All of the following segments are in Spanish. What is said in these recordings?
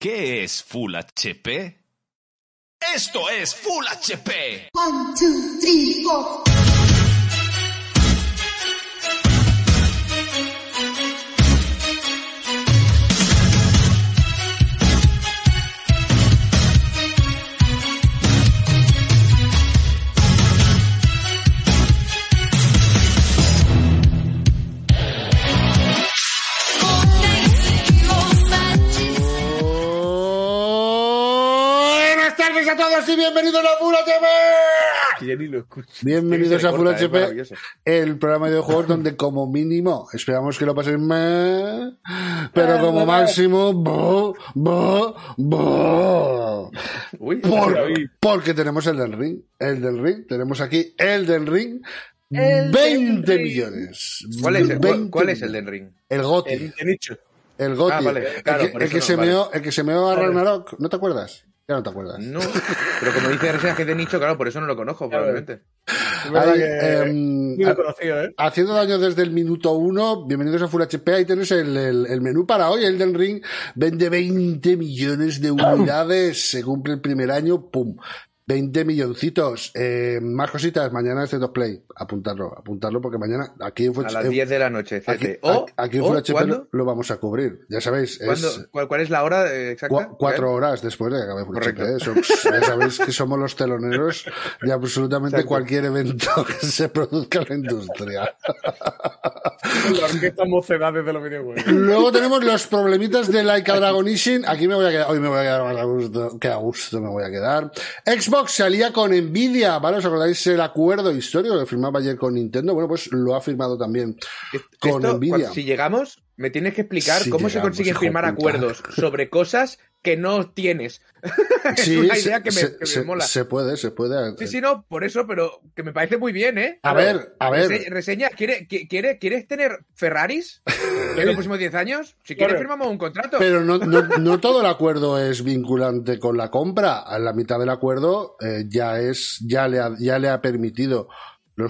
¿Qué es Full HP? ¡Esto es Full HP! One, two, three, four. A todos y bienvenidos a Full HP. Ya ni lo escucho. Bienvenidos Es que a Full HP, el programa de juegos donde como mínimo esperamos que lo pasen mal, pero como máximo, bo, bo, bo. Uy, Por- David. porque tenemos el del ring, el del ring, tenemos aquí el del ring, El 20 del ring. millones. ¿Cuál es, el, cuál, 20 cuál es el millones. del ring? El Goti. El nicho. El Goti. Ah, vale, claro, el que, el no, se vale. meó, el que se meó a Ragnarok, ¿no te acuerdas? Ya no te acuerdas. No, pero como dice reseñas que es de nicho, claro, por eso no lo conozco, probablemente. Es verdad Ahí, que em, ni lo he conocido, ¿eh? Haciendo daño desde el minuto uno, bienvenidos a Full HP, ahí tenéis el, el- el menú para hoy, el del ring, vende 20 millones de unidades, se cumple el primer año, pum, 20 milloncitos, eh, más cositas, mañana este dos play, apuntarlo, apuntarlo porque mañana aquí en A las en- 10 de la noche, aquí, CT. O, aquí en o, lo, vamos a cubrir, ya sabéis, es ¿Cuál, cuál es la hora eh, exacta? cua- cuatro horas después de que acabe Correcto. HP, eso, pues, ya sabéis que somos los teloneros de absolutamente Exacto. cualquier evento que se produzca en la industria. La orquesta mocedades de los videojuegos. Luego tenemos los problemitas de Laika Dragon Ishin. Aquí me voy a quedar, hoy me voy a quedar más a gusto, que a gusto me voy a quedar. Xbox salía con Nvidia, ¿vale? ¿Os acordáis el acuerdo histórico que firmaba ayer con Nintendo? Bueno, pues lo ha firmado también con Esto, Nvidia. cuando- si llegamos, me tienes que explicar cómo se consiguen firmar puta. acuerdos sobre cosas que no tienes. es Sí, una se- idea que me, se, que me se- mola. se puede, se puede. Sí, sí, no, por eso, pero que me parece muy bien, ¿eh? A ver, a ver. Rese- Reseña, ¿quiere, qui- quiere, ¿quieres tener Ferraris en los próximos 10 años? Si quieres, Claro. firmamos un contrato. Pero no, no, no todo el acuerdo es vinculante con la compra. A la mitad del acuerdo eh, ya es, ya le ha, ya le ha permitido.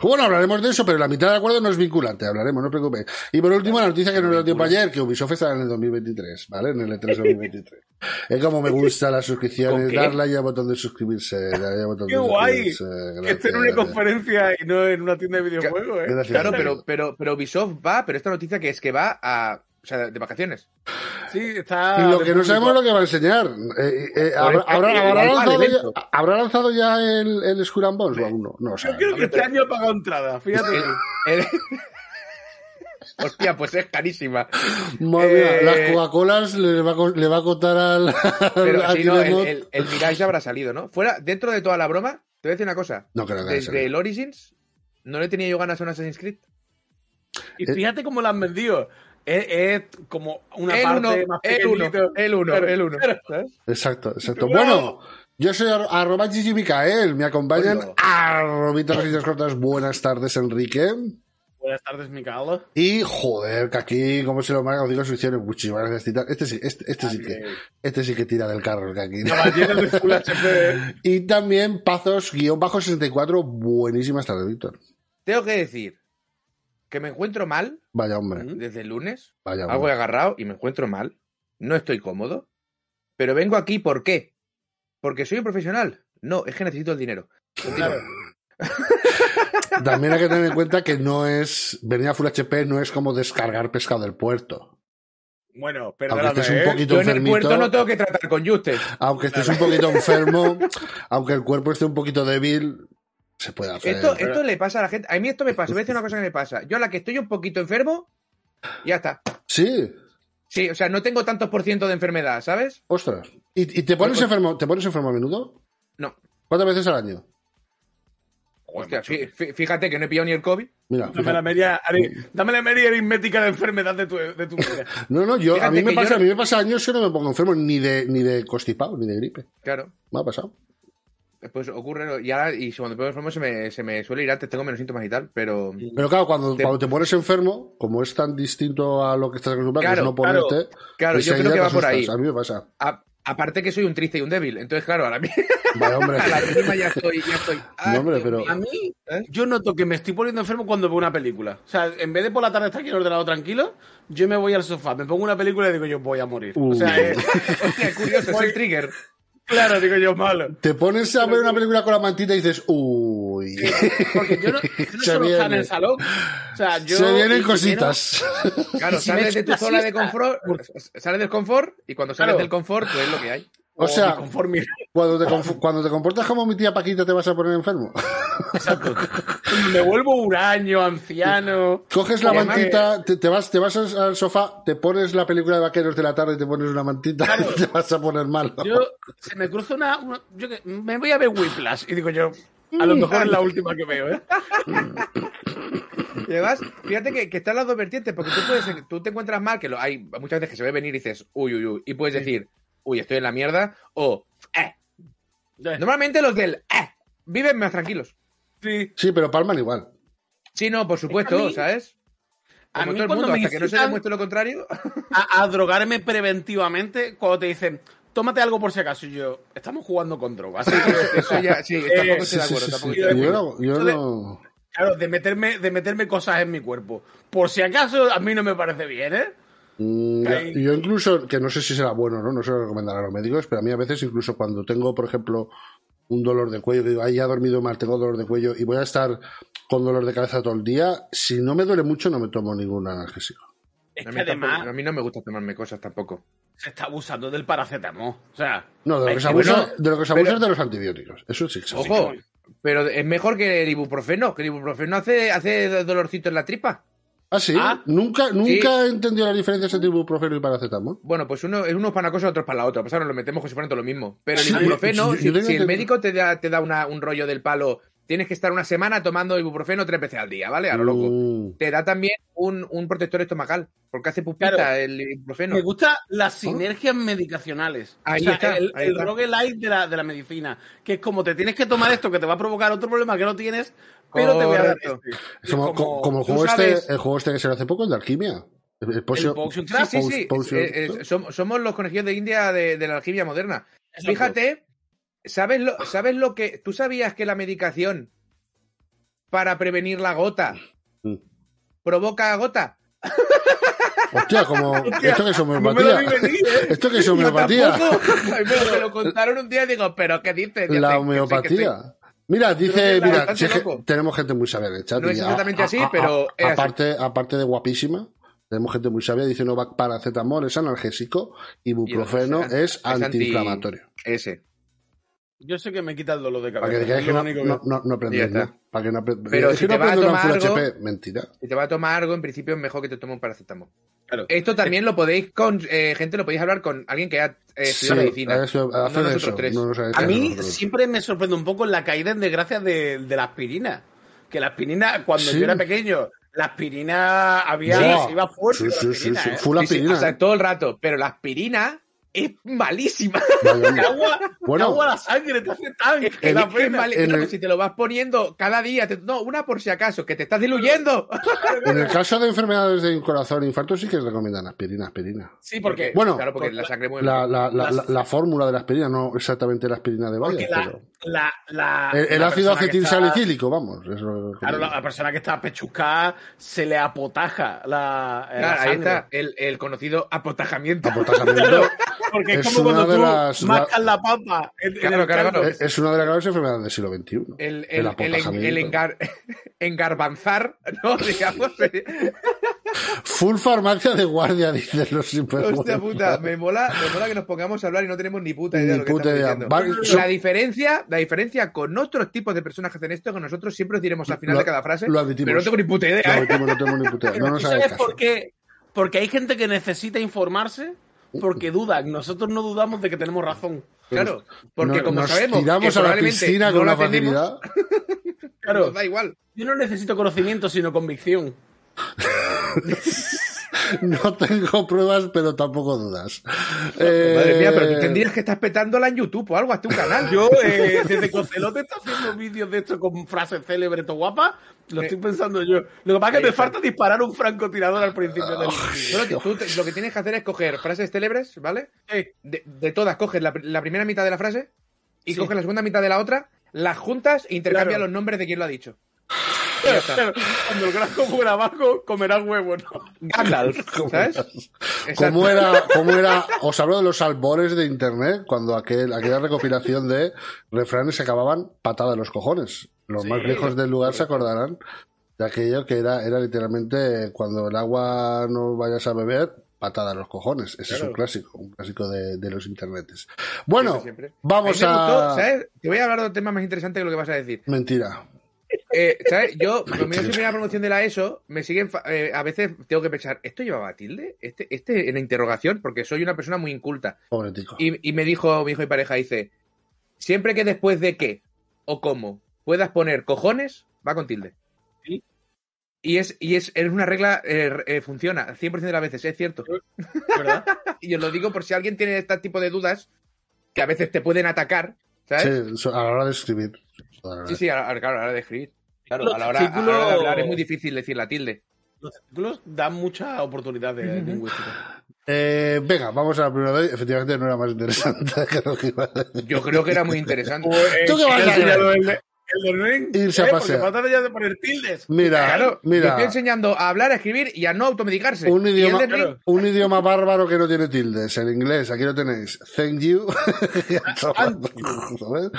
Bueno, hablaremos de eso, pero la mitad del acuerdo no es vinculante, hablaremos, no os preocupéis. Y por último, la noticia que nos dio tiempo ayer, que Ubisoft estará en el 2023, ¿vale? En el E3 2023. Es como me gusta las suscripciones, darle ahí al botón de suscribirse, darle al botón ¡Qué de guay! suscribirse. Que esté en una Gracias. conferencia y no en una tienda de videojuegos, ¿eh? Gracias. Claro, pero, pero, pero Ubisoft va, pero esta noticia que es que va a. O sea, de vacaciones. Sí, está. Y lo que no público. sabemos es lo que va a enseñar. Eh, eh, ¿habrá, eso, habrá- lanzado ya, evento. ¿Habrá lanzado ya el, el Skull and Bones o aún no? No lo Yo creo que este año ha pagado entrada, fíjate. El- el- Hostia, pues es carísima. Madre mía, Eh, las Coca-Colas le va, a co- le va a contar al. Pero al si no, el, Guillemot. el, el Mirage ya habrá salido, ¿no? Fuera, dentro de toda la broma, te voy a decir una cosa. No creo que haya Desde el Origins, no le tenía yo ganas a un Assassin's Creed. Y fíjate cómo lo han vendido. Es, es como una el parte uno, más el uno, el uno, el uno. Exacto, exacto. Bueno, yo soy ar- arroba Gigi Micael. Me acompañan arrobitas rositas cortas. Buenas tardes, Enrique. Buenas tardes, Micaela. Y joder, que aquí, como se lo marca, os digo, suscripciones. Muchísimas gracias. Este sí, este, este sí que, este sí que tira del carro, que aquí. Y también Pazos, guion bajo 64. Buenísimas tardes, Víctor. Tengo que decir que me encuentro mal Vaya hombre, desde el lunes. vaya Algo he hombre. agarrado y me encuentro mal. No estoy cómodo. Pero vengo aquí, ¿por qué? ¿Porque soy un profesional? No, es que necesito el dinero. Continúa. También hay que tener en cuenta que no es, venir a Full HP no es como descargar pescado del puerto. Bueno, Aunque perdóname, estés un ¿eh? poquito Yo en el puerto no tengo que tratar con Juste. aunque estés un poquito enfermo, aunque el cuerpo esté un poquito débil, se puede hacer. Esto, esto le pasa a la gente. A mí esto me pasa. Voy a decir una cosa que me pasa. Yo a la que estoy un poquito enfermo, ya está. Sí, Sí, o sea, no tengo tantos por ciento de enfermedad, ¿sabes? ostras. ¿Y, y te pones Pues- enfermo, te pones enfermo a menudo? No. ¿Cuántas veces al año? Hostia, fí- fí- fíjate que no he pillado ni el COVID. Mira, Dame la media, ari- dame la media aritmética de enfermedad de tu, de tu vida. No, no, yo, a mí me pasa, yo- a mí me pasa años que no me pongo enfermo ni de, ni de constipado, ni de gripe. Claro. Me ha pasado. Pues ocurre, y ahora, y cuando me pongo enfermo se me, se me suele ir antes, tengo menos síntomas y tal, pero. Pero claro, cuando Te- cuando te pones enfermo, como es tan distinto a lo que estás acostumbrado, que Claro, es no claro. ponerte, Claro, yo enseguida creo que va por ahí. A mí me pasa. a- aparte que soy un triste y un débil, entonces, claro, ahora mismo Vaya, hombre. a la mínima ya estoy, ya estoy. Ay, No, hombre, Dios pero- mío. A mí, ¿Eh? yo noto que me estoy poniendo enfermo cuando veo una película. O sea, en vez de por la tarde estar aquí en el ordenador tranquilo, yo me voy al sofá, me pongo una película y digo yo voy a morir. O sea, Uh. eh, Hostia, curioso, es el trigger. Claro, digo yo malo. Te pones a ver una película con la mantita y dices, uy. Porque yo no, yo no Se solo estar en el salón. O sea, yo. Se vienen cositas. Claro, sales de tu zona de confort, sales del confort, y cuando sales Claro. del confort, pues es lo que hay. O sea, cuando te, conf- cuando te comportas como mi tía Paquita, te vas a poner enfermo. Exacto. Me vuelvo huraño, anciano. Coges la mantita, te, te vas, te vas al, al sofá, te pones la película de vaqueros de la tarde y te pones una mantita Claro. y te vas a poner mal. Yo, se me cruza una. una- yo que, me voy a ver Whiplash. Y digo yo, a lo mejor es la última que veo, ¿eh? Y además, fíjate que, que están las dos vertientes, porque tú puedes, tú te encuentras mal, que lo hay muchas veces que se ve venir y dices, uy, uy, uy, y puedes decir, uy, estoy en la mierda, o, eh. Normalmente los del, eh, viven más tranquilos. Sí. Sí, pero palman igual. Sí, no, por supuesto, a mí- ¿sabes? a Como mí todo el cuando mundo, me hasta que no se demuestre lo contrario. A, a drogarme preventivamente cuando te dicen, tómate algo por si acaso. Y yo, estamos jugando con drogas. Así que, Eso ya, sí, Eh, tampoco Sí, estoy de sí, acuerdo, sí, tampoco sí. Yo yo no- claro, de meterme, de meterme cosas en mi cuerpo. Por si acaso, a mí no me parece bien, ¿eh? Mm, ya- Ahí. Yo incluso, que no sé si será bueno no, no se lo recomendarán a los médicos, pero a mí a veces incluso cuando tengo, por ejemplo, un dolor de cuello, que digo, ay, ya he dormido mal, tengo dolor de cuello y voy a estar con dolor de cabeza todo el día, si no me duele mucho no me tomo ningún analgésico. Es A mí, tampoco- además a mí no me gusta tomarme cosas tampoco. se está abusando del paracetamol. O sea, No, de lo que se abusa, bueno, de, lo que se abusa pero- es de los antibióticos. Eso sí que se abusa. Ojo, pero es mejor que el ibuprofeno, que el ibuprofeno hace, hace dolorcito en la tripa. Ah, sí. Ah. Nunca, nunca he entendido la diferencia entre ibuprofeno y paracetamol. Bueno, pues uno es uno para una cosa, otro es para la otra. Pues ahora nos lo metemos como si fueran todo lo mismo. Pero el Sí, ibuprofeno, yo- yo si, el médico te da, te da una- un rollo del palo, tienes que estar una semana tomando ibuprofeno tres veces al día, ¿vale? A lo loco. Mm. Te da también un, un protector estomacal, porque hace pupita Claro. el ibuprofeno. Me gustan las sinergias medicacionales. Ahí o sea, está, el, ahí el está. roguelite de la, de la medicina. Que es como te tienes que tomar esto que te va a provocar otro problema que no tienes, pero te voy a dar este. Es como, como- como el juego sabes- este, el juego este que se hace poco, el de alquimia. El, el Potion- Potion Sí, sí, sí. Potion- Eh, eh, som- somos los conejillos de India de, de la alquimia moderna. Exacto. Fíjate, ¿sabes lo, ¿sabes lo que. ¿Tú sabías que la medicación para prevenir la gota Mm. provoca gota? Hostia, como esto que es No homeopatía. venir, ¿eh? Esto que es homeopatía. me lo contaron un día y digo, ¿pero qué dices? La sí, sí, sí. homeopatía. Mira, dice, Pero mira, si es tenemos gente muy sabia en el chat. No y es exactamente a- así, a- pero a- es así. aparte, aparte de guapísima, tenemos gente muy sabia diciendo va paracetamol es analgésico, Y el- es es anti- antiinflamatorio. Ese. Yo sé que me quita el dolor de Para cabeza. que digáis es que no, único que- no, no, no aprendes. ¿no? Para que no aprendes. Pero si que no te va a tomar algo- HP. Mentira. Si te va a tomar algo, en principio es mejor que te tome un paracetamol. Claro. Esto también lo podéis con eh, gente, lo podéis hablar con alguien que ha eh, estudiado Sí, medicina. eso, no haced nosotros eso, tres. no nos hagáis A mí siempre me sorprende un poco la caída en desgracia de, de la aspirina. Que la aspirina, cuando Sí. yo era pequeño, la aspirina había, se iba fuerte. Sí, la sí, sí, aspirina, sí. ¿eh? Full Sí, sí, aspirina. o sea, ¿eh? todo el rato. Pero la aspirina es malísima. Que agua, Bueno. agua la sangre te hace tan. Es que la pena. claro, el- Si te lo vas poniendo cada día, te- no, una por si acaso, que te estás diluyendo. En el caso de enfermedades de corazón e infarto sí que recomiendan aspirina, aspirina. Sí, porque. Bueno, claro, porque con la la- sangre mueve. La, la, la, fórmula de la aspirina, no exactamente la aspirina de Bayer, pero... El, el ácido que está- acetilsalicílico, vamos. es Claro, la, persona que está pechuscada se le apotaja la. Claro, ahí está el, el conocido apotajamiento. Apotajamiento Porque es, Es como una cuando de tú las- mascas la papa. en- en Claro, el claro, caldo. claro. es es una de las graves enfermedades del siglo XXI. El, el, El el, apotajamiento. el engar- engarbanzar, ¿no? Digamos. Full farmacia de guardia, dicen los. Hostia puta, me mola, me mola que nos pongamos a hablar y no tenemos ni puta idea de lo que puta estamos idea. diciendo. La diferencia, la diferencia con otros tipos de personas que hacen esto, que nosotros siempre os diremos al final Lo- de cada frase, lo admitimos. pero no tengo ni puta idea. No, ¿eh? admitimos, no tenemos ni puta idea. No nos ¿Tú hagáis sabes caso. por qué? Porque hay gente que necesita informarse porque dudan. Nosotros no dudamos de que tenemos razón. Claro, porque No- como nos sabemos tiramos que a la piscina no con la una tenemos, facilidad. Claro. Nos da igual. Yo no necesito conocimiento, sino convicción. No tengo pruebas, pero tampoco dudas. Madre mía, pero tú Eh, tendrías que estar petándola en YouTube o algo, hazte un canal. Yo, eh, desde que Ocelote está haciendo vídeos de esto con frases célebres, todo guapas, lo estoy pensando yo. Lo que pasa es que me falta disparar un francotirador al principio del que tú lo que tienes que hacer es coger frases célebres, ¿vale? Sí. De, de todas, coges la, la primera mitad de la frase y Sí. coges la segunda mitad de la otra, las juntas e intercambias Claro. los nombres de quien lo ha dicho. Claro, Cuando el grafo fuera abajo, comerás huevos, ¿no? Gandalf, ¿sabes? ¿Cómo era, ¿Cómo era? Os hablo de los albores de internet, cuando aquel, aquella recopilación de refranes se acababan patada en los cojones. Los más viejos del lugar se acordarán de aquello que era, era literalmente cuando el agua no vayas a beber, patada en los cojones. Ese es un clásico, un clásico de, de los internetes. Bueno, vamos a. gustó, ¿sabes? Te voy a hablar de un tema más interesante que lo que vas a decir. Mentira. Eh, ¿Sabes? Yo, cuando siempre la promoción de la ESO, me siguen. fa- eh, a veces tengo que pensar, ¿esto llevaba tilde? ¿Este, este en la interrogación? Porque soy una persona muy inculta. Pobre tico. Y, y me dijo mi hijo y pareja, dice, siempre que después de qué o cómo puedas poner cojones, va con tilde. Sí. Y es, y es, es una regla, eh, eh, funciona 100% de las veces, es cierto. ¿Verdad? Y os lo digo por si alguien tiene este tipo de dudas, que a veces te pueden atacar, ¿sabes? Sí, a la hora de escribir. Sí, sí, a, a- claro, a la hora de escribir. Claro, Los a la, hora, a la hora de hablar es muy difícil decir la tilde. Los títulos dan mucha oportunidad de lingüística. Eh, venga, vamos a la primera vez. Efectivamente, no era más interesante que lo que iba a decir. Yo creo que era muy interesante. ¿Tú qué vas a hacer? El el Ring, Irse a eh, pasear. Porque falta ya de poner tildes. Mira, Claro, mira. estoy enseñando a hablar, a escribir y a no automedicarse. Un idioma, un idioma bárbaro que no tiene tildes. El inglés, aquí lo tenéis. Thank you. ¿Sabes?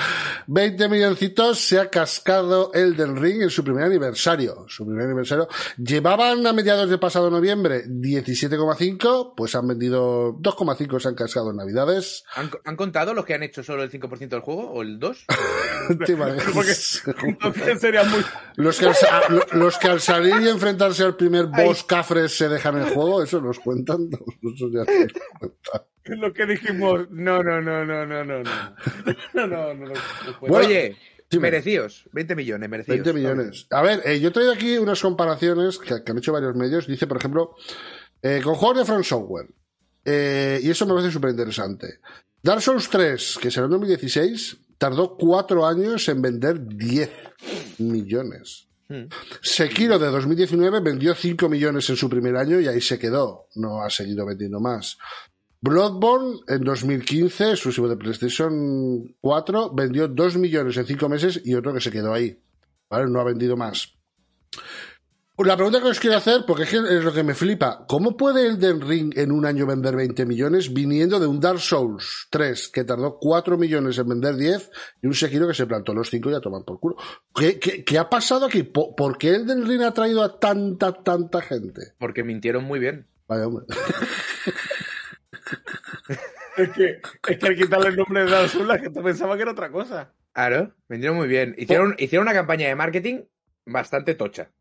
20 milloncitos se ha cascado Elden Ring en su primer aniversario. Su primer aniversario. Llevaban a mediados de pasado noviembre 17,5, pues han vendido 2,5 se han cascado en Navidades. ¿Han, han contado los que han hecho solo el 5% del juego o el 2%? ¿Te Entonces sería muy. Los que, al, los que al salir y enfrentarse al primer boss cafres se dejan el juego, eso nos cuentan. Eso ya nos cuentan. Lo que dijimos. No, no, no, no, no, no. No, no, no. no, no, Oye, dime. merecidos. 20 millones, merecidos. 20 millones. A ver, eh, yo he traído aquí unas comparaciones que, que han hecho varios medios. Dice, por ejemplo, eh, con juegos de Front Software. Eh, y eso me parece súper interesante. Dark Souls 3, que salió en 2016, tardó 4 años en vender 10 millones. Hmm. Sekiro de 2019 vendió 5 millones en su primer año y ahí se quedó. No ha seguido vendiendo más. Bloodborne en 2015, exclusivo de PlayStation 4, vendió 2 millones en 5 meses y otro que se quedó ahí. ¿Vale? No ha vendido más. La pregunta que os quiero hacer, porque es, que es lo que me flipa, ¿cómo puede Elden Ring en un año vender 20 millones viniendo de un Dark Souls 3 que tardó 4 millones en vender 10 y un Sekiro que se plantó los 5 y a tomar por culo? ¿Qué, qué, qué ha pasado aquí? ¿Por, por qué Elden Ring ha traído a tanta, tanta gente? Porque mintieron muy bien. Vaya hombre. Es que, es que al quitarle el nombre de Dark Souls, la gente pensaba que era otra cosa. Claro, vendieron muy bien. Hicieron, hicieron una campaña de marketing bastante tocha.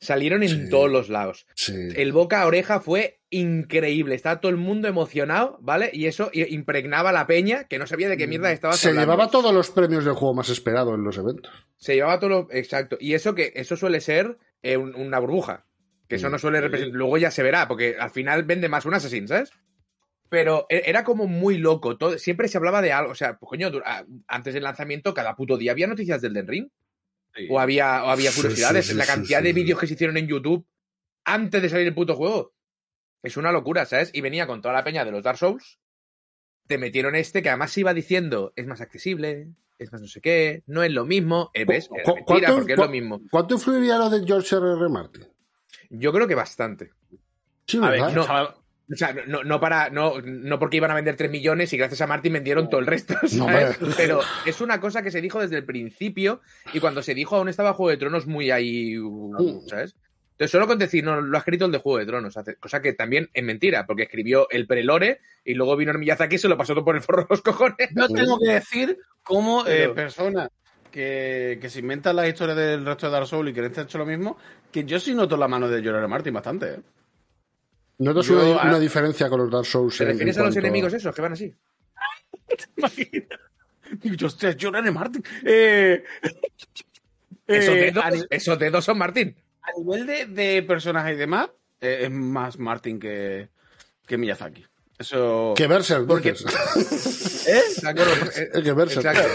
Salieron en Sí. todos los lados. Sí. El boca a oreja fue increíble. Estaba todo el mundo emocionado, ¿vale? Y eso impregnaba a la peña que no sabía de qué mierda estaba Se llevaba todos los premios del juego más esperado en los eventos. Se llevaba todo lo... Exacto. Y eso que eso suele ser eh, un- una burbuja. Que eso no suele representar... Luego ya se verá, porque al final vende más un Assassin, ¿sabes? Pero e- era como muy loco. Todo, siempre se hablaba de algo. O sea, pues coño, dura- antes del lanzamiento, cada puto día había noticias del Den Ring. O había, o había curiosidades. sí, sí, la cantidad sí, de sí. vídeos que se hicieron en YouTube antes de salir el puto juego. Es una locura, ¿sabes? Y venía con toda la peña de los Dark Souls. Te metieron este que además se iba diciendo es más accesible, es más no sé qué, no es lo mismo. Eh, ¿Ves? Era ¿Cu- mentira, cuánto- porque es lo mismo. ¿Cuánto influiría lo de George R. R. Martin? Yo creo que bastante. Sí, A ver, no. O sea, no, no para, no, no porque iban a vender 3 millones y gracias a Martin vendieron todo el resto, No, ¿sabes? Pero es una cosa que se dijo desde el principio y cuando se dijo aún estaba Juego de Tronos muy ahí, uh, ¿sabes? Entonces solo con decir, no, lo ha escrito el de Juego de Tronos, cosa que también es mentira, porque escribió el prelore y luego vino el Miyazaki y se lo pasó todo por el forro de los cojones. Yo tengo que decir cómo eh, personas que, que se inventan la historia del resto de Dark Souls y que les han hecho lo mismo, que yo sí noto la mano de R. Martin bastante. ¿eh? ¿Notas Yo, una, ah, una diferencia con los Dark Souls? ¿Te refieres en a los cuanto enemigos esos que van así? ¿Te imaginas? Digo. Martin. Eh, Esos Eh, dedos, a, esos dedos son Martín. a nivel de, de personajes y demás, eh, es más Martin que, que Miyazaki. Eso. Que Berserk, Porque-. ¿Eh? Eh, que Berserk. exacto.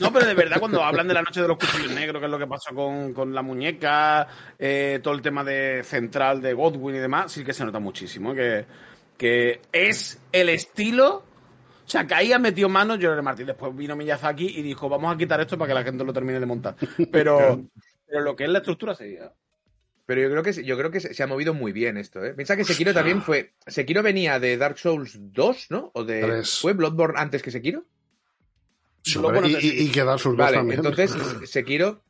No, pero de verdad, cuando hablan de la noche de los cuchillos negros, que es lo que pasó con, con la muñeca, eh, todo el tema de central de Godwin y demás, sí que se nota muchísimo. Que, que es el estilo. O sea, que ahí ha metido mano George Martin. Después vino Miyazaki y dijo, vamos a quitar esto para que la gente lo termine de montar. Pero, pero lo que es la estructura seguía. Pero yo creo que se- yo creo que se, se ha movido muy bien esto, ¿eh? Piensa que Sekiro también fue. Sekiro venía de Dark Souls 2, ¿no? O de. Tres. ¿Fue Bloodborne antes que Sekiro? Sí, y, sé y, y que Dark Souls 2 Vale, también. entonces Sekiro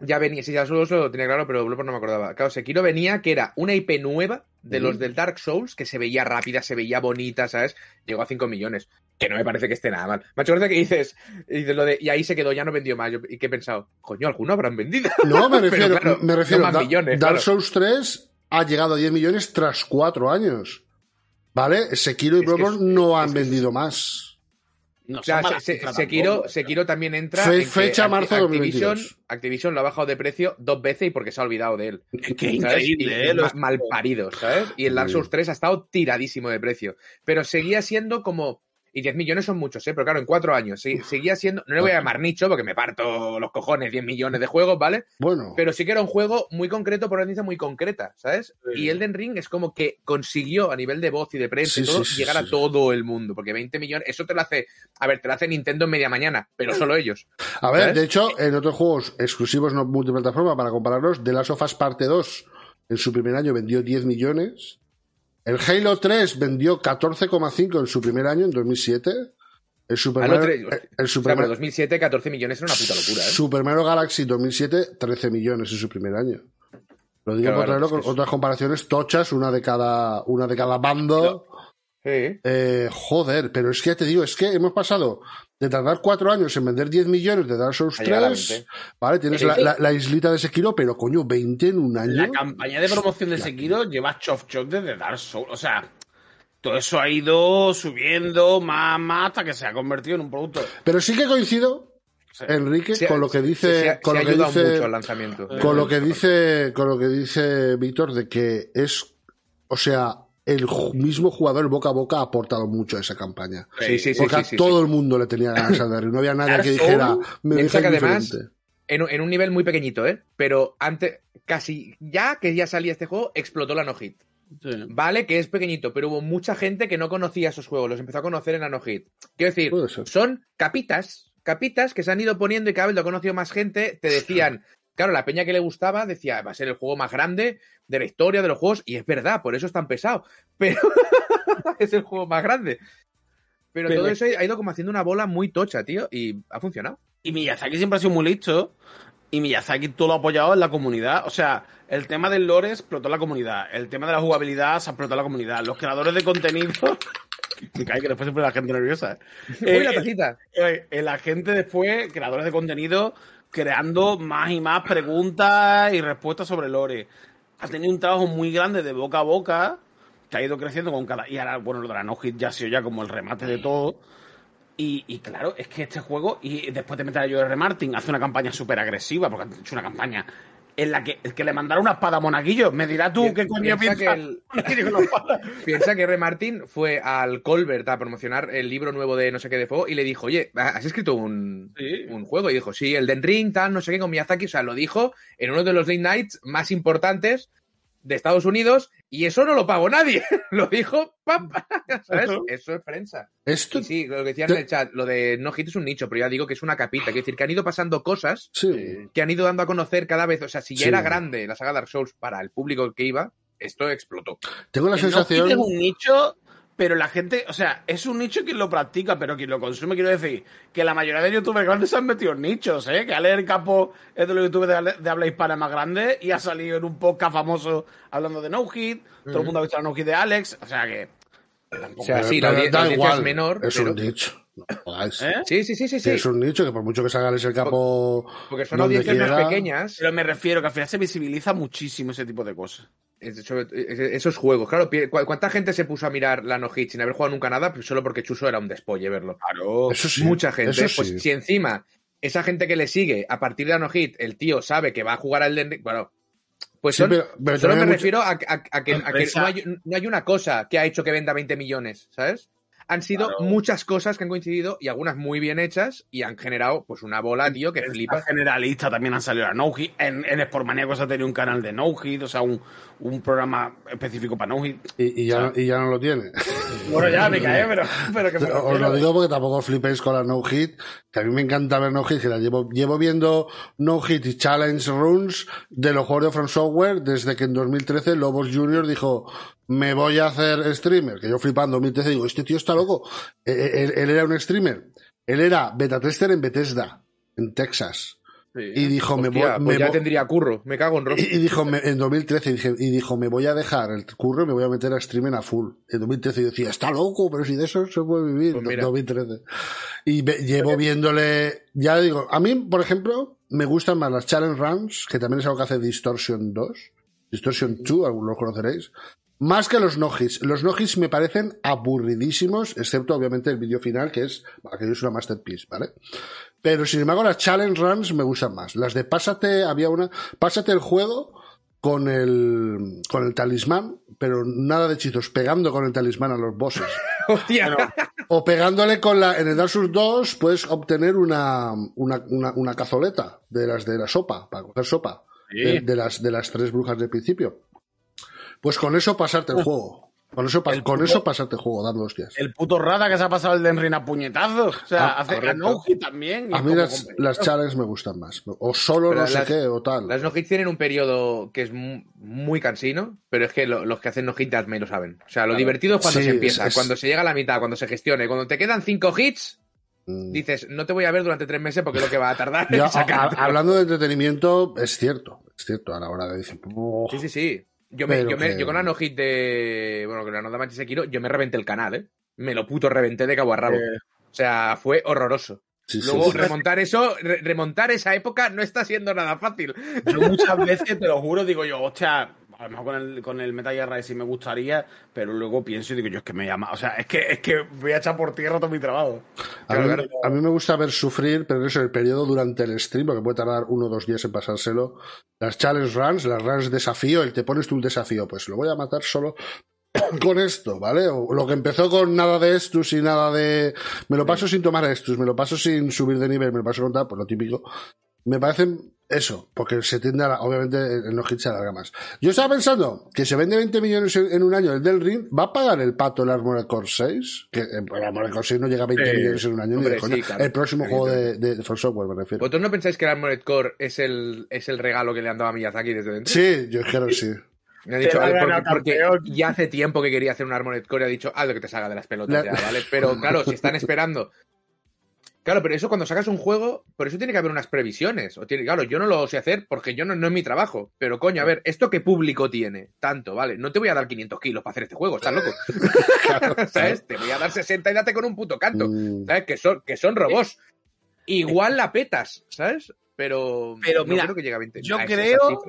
ya venía. Sí, Dark Souls 2 lo tenía claro, pero Bloodborne no me acordaba. Claro, Sekiro venía que era una IP nueva de los del Dark Souls que se veía rápida, se veía bonita, ¿sabes? Llegó a 5 millones. Que no me parece que esté nada mal. Me ha hecho gracia que dices, dices lo de. Y ahí se quedó, ya no vendió más. Yo- ¿Y qué he pensado? Coño, alguno habrán vendido. No, me Pero refiero, claro, me refiero no más Da- millones, Dark claro. Souls 3 ha llegado a 10 millones tras 4 años. ¿Vale? Sekiro y que Bloodborne no han que es- vendido más. No O sea, son malas se- se- cifras Sekiro, tampoco, Sekiro también entra. Fe- en que fecha marzo Activision, 2022. Activision lo ha bajado de precio dos veces y porque se ha olvidado de él. Que ¿sabes? increíble, Y ¿eh? Los- mal parido, ¿sabes? Y el Dark. Souls 3 ha estado tiradísimo de precio. Pero seguía siendo como. Y 10 millones son muchos, ¿eh? Pero claro, en cuatro años. sí, seguía siendo. No le voy a llamar nicho porque me parto los cojones 10 millones de juegos, ¿vale? Bueno, Pero sí que era un juego muy concreto por una audiencia muy concreta, ¿sabes? Sí. Y Elden Ring es como que consiguió a nivel de voz y de prensa y todo llegar a todo el mundo. Porque 20 millones, eso te lo hace. A ver, te lo hace Nintendo en media mañana, pero solo ellos. a ver, ¿sabes? de hecho, en otros juegos exclusivos no multiplataforma, para compararlos, The Last of Us Parte 2 en su primer año vendió 10 millones. El Halo 3 vendió 14,5 en su primer año, en 2007. El Super Halo Mario, 3, el O Super sea, pero Mario- 2007, 14 millones era una puta locura, ¿eh? Super Mario Galaxy 2007, 13 millones en su primer año. Lo digo por traerlo con es- otras comparaciones tochas, una de cada, una de cada bando. Sí. Eh, joder, pero es que ya te digo, es que hemos pasado de tardar cuatro años en vender 10 millones de Dark Souls A llegar a 3, 20. ¿vale? Tienes Sí, la, sí. la- la islita de Sekiro, pero coño, 20 en un año. La campaña de promoción de Sekiro lleva chof chof desde Dark Souls. O sea, todo eso ha ido subiendo más, más hasta que se ha convertido en un producto. Pero sí que coincido, Sí. Enrique, con lo que dice, se ha- con lo que dice, lanzamiento. con lo que dice, con lo que dice Víctor de que es, o sea, el mismo jugador boca a boca ha aportado mucho a esa campaña. Sí, sí, sí. Porque sí, a sí, todo sí. el mundo le tenía ganas al Dark. No había nadie que dijera, me que además-. En, un- en un nivel muy pequeñito, ¿eh? Pero antes, casi ya que ya salía este juego, explotó la no hit. Sí. Vale, que es pequeñito, pero hubo mucha gente que no conocía esos juegos, los empezó a conocer en la no hit. Quiero decir, son capitas, capitas que se han ido poniendo y cada vez lo ha conocido más gente. Te decían, claro, la peña que le gustaba decía, va a ser el juego más grande de la historia de los juegos, y es verdad, por eso es tan pesado. Pero es el juego más grande. Pero, Pero todo es- eso ha ido como haciendo una bola muy tocha, tío, y ha funcionado. Y Miyazaki siempre ha sido muy listo. Y Miyazaki todo lo ha apoyado en la comunidad. O sea, el tema del lore explotó la comunidad. El tema de la jugabilidad se explotó la comunidad. Los creadores de contenido. Me cae que después se pone la gente nerviosa. ¿eh? Uy, la Eh, tacita. eh, eh, la gente después, creadores de contenido, creando más y más preguntas y respuestas sobre lore. Ha tenido un trabajo muy grande de boca a boca, que ha ido creciendo con cada... Y ahora, bueno, lo de la no hit ya ha sido ya como el remate de todo. Y, y claro, es que este juego, y después de meter a George R. Martin, hace una campaña súper agresiva, porque han hecho una campaña en la que, el que le mandaron una espada a Monaguillo. Me dirás tú qué coño piensa piensa que el-. Piensa que R. Martin fue al Colbert a promocionar el libro nuevo de no sé qué de fuego y le dijo, oye, ¿has escrito un, Sí. un juego? Y dijo, sí, el Den Ring, tal, no sé qué, con Miyazaki. O sea, lo dijo en uno de los late nights más importantes de Estados Unidos y eso no lo pagó nadie. lo dijo, ¿sabes? Eso es prensa. Esto, Y sí, lo que decían en el chat, lo de No Hit es un nicho, pero ya digo que es una capita. Quiero decir, que han ido pasando cosas sí. que han ido dando a conocer cada vez. O sea, si ya Sí. era grande la saga Dark Souls para el público que iba, esto explotó. Tengo la El no sensación. hit es un nicho, pero la gente, o sea, es un nicho quien lo practica, pero quien lo consume, quiero decir, que la mayoría de youtubers grandes se han metido en nichos, ¿eh? Que Ale el Capo es de los youtubers de, habla- de habla hispana más grandes y ha salido en un podcast famoso hablando de no hit, todo el mundo ha visto la no hit de Alex, o sea que... O sea, sí, la, da la audiencia igual, es menor. Es pero- un nicho. No. ¿eh? Sí, sí, sí, sí. Es un nicho que por mucho que salgas el capo. Porque son audiencias más pequeñas. Pero me refiero que al final se visibiliza muchísimo ese tipo de cosas. Esos juegos. Claro, pi- ¿cu- ¿cuánta gente se puso a mirar la no hit sin haber jugado nunca nada? Pues solo porque Chuso era un despolle verlo. Claro. Eso sí. Mucha gente. Eso Pues sí. si encima esa gente que le sigue, a partir de Hit, el tío sabe que va a jugar al Elden. Bueno, pues Sí, son- pero- pero solo me refiero a, a- a que, a que Empresa- no, hay, no hay una cosa que ha hecho que venda 20 millones, ¿sabes? Han sido Claro. muchas cosas que han coincidido y algunas muy bien hechas y han generado pues una bola, tío, que La flipa. generalista también han salido a No Hit. En, en Sportmaníacos ha tenido un canal de No Hit, o sea, un, un programa específico para No Hit. Y, y ya, y ya no lo tiene. Bueno, ya me cae, pero, pero que me Os lo digo porque tampoco flipéis con la no hit, que a mí me encanta ver no hit, que la llevo, llevo viendo no hit y challenge runs de los juegos de From Software desde que en 2013 Lobos Junior dijo me voy a hacer streamer, que yo flipando en 2013 digo, este tío está loco. Eh, eh, Él, él era un streamer, él era beta tester en Bethesda, en Texas. Y dijo, me Hostia, voy- pues me ya tendría curro, me cago en rojo. Y, y dijo, me- en 2013, y, dije- y dijo, me voy a dejar el curro y me voy a meter a streaming a full. En 2013 yo decía, está loco, pero si de eso se puede vivir. Pues En mira. 2013. Y ve- llevo viéndole, ya digo, a mí, por ejemplo, me gustan más las challenge runs, que también es algo que hace Distortion 2, Distortion 2, algunos lo conoceréis, más que los no-hits. Los no-hits me parecen aburridísimos, excepto obviamente el vídeo final, que es, aquello es una masterpiece, ¿vale? Pero sin embargo, las challenge runs me gustan más. Las de pásate, había una, pásate el juego con el, con el talismán, pero nada de hechizos, pegando con el talismán a los bosses. Hostia. O pegándole con la, en el Dark Souls 2 puedes obtener una, una, una, una cazoleta de las de la sopa, para coger sopa. Sí. De, de las, de las tres brujas del principio. Pues con eso pasarte el juego. Con eso, El con puto- eso pasarte el juego, dando hostias. El puto Rada que se ha pasado el Denrin a puñetazos. O sea, Ah, hace también. A mí las, las challenges me gustan más. O solo Pero no sé qué, o tal. Las no hits tienen un periodo que es mu- muy cansino, pero es que lo- los que hacen no hit me lo saben. O sea, lo Claro. divertido es cuando Sí, se empieza, es- es- cuando se llega a la mitad, cuando se gestione. Cuando te quedan cinco hits, Mm. dices, no te voy a ver durante tres meses porque es lo que va a tardar en Ya, sacarte. a- hablando de entretenimiento, es cierto. Es cierto, a la hora de decir. "Oh". Sí, sí, sí. Yo, me, yo, me- que- yo con la no hit de. Bueno, con la Nota Machi Sekiro, yo me reventé el canal, ¿eh? Me lo puto reventé de cabo a rabo. Eh, O sea, fue horroroso. Sí, sí, Luego, sí. remontar eso, re- remontar esa época no está siendo nada fácil. Yo muchas veces, te lo juro, digo yo, hostia, a lo mejor con el, con el Metal Gear Rising me gustaría, pero luego pienso y digo yo, es que me llama, o sea, es que, es que voy a echar por tierra todo mi trabajo. A mí, Claro, a mí me gusta ver sufrir, pero eso, el periodo durante el stream, porque puede tardar uno o dos días en pasárselo. Las challenge runs, las runs desafío, el te pones tú un desafío, pues lo voy a matar solo con esto, ¿vale? O lo que empezó con nada de estus y nada de... Me lo paso sin tomar estus, me lo paso sin subir de nivel, me lo paso con tal, pues lo típico. Me parecen eso, porque se tiende a, la- obviamente, el no hit se alarga más. Yo estaba pensando que se vende 20 millones en, en un año el del Ring, ¿va a pagar el pato el Armored Core 6? Que eh, el Armored Core 6 no llega a 20 Sí. millones en un año, ni Hombre, sí, claro. El próximo juego de, de, de From Software, me refiero. ¿Vosotros no pensáis que el Armored Core es el, es el regalo que le han dado a Miyazaki desde dentro? Sí, yo creo que sí. Me ha dicho, Te a ver, va a porque, porque ya hace tiempo que quería hacer un Armored Core y ha dicho, haz lo que te salga de las pelotas La- ya, ¿vale? Pero claro, si están esperando. Claro, pero eso cuando sacas un juego, por eso tiene que haber unas previsiones. O tiene, claro, yo no lo sé hacer porque yo no, no es mi trabajo. Pero coño, a ver, ¿esto qué público tiene? Tanto, ¿vale? No te voy a dar 500 kilos para hacer este juego, estás loco. ¿Sabes? Te voy a dar 60 y date con un puto canto. Mm. ¿Sabes? Que son, que son robots. Igual la petas, ¿sabes? Pero, Pero no mira, creo que llegue a 20. yo a creo-.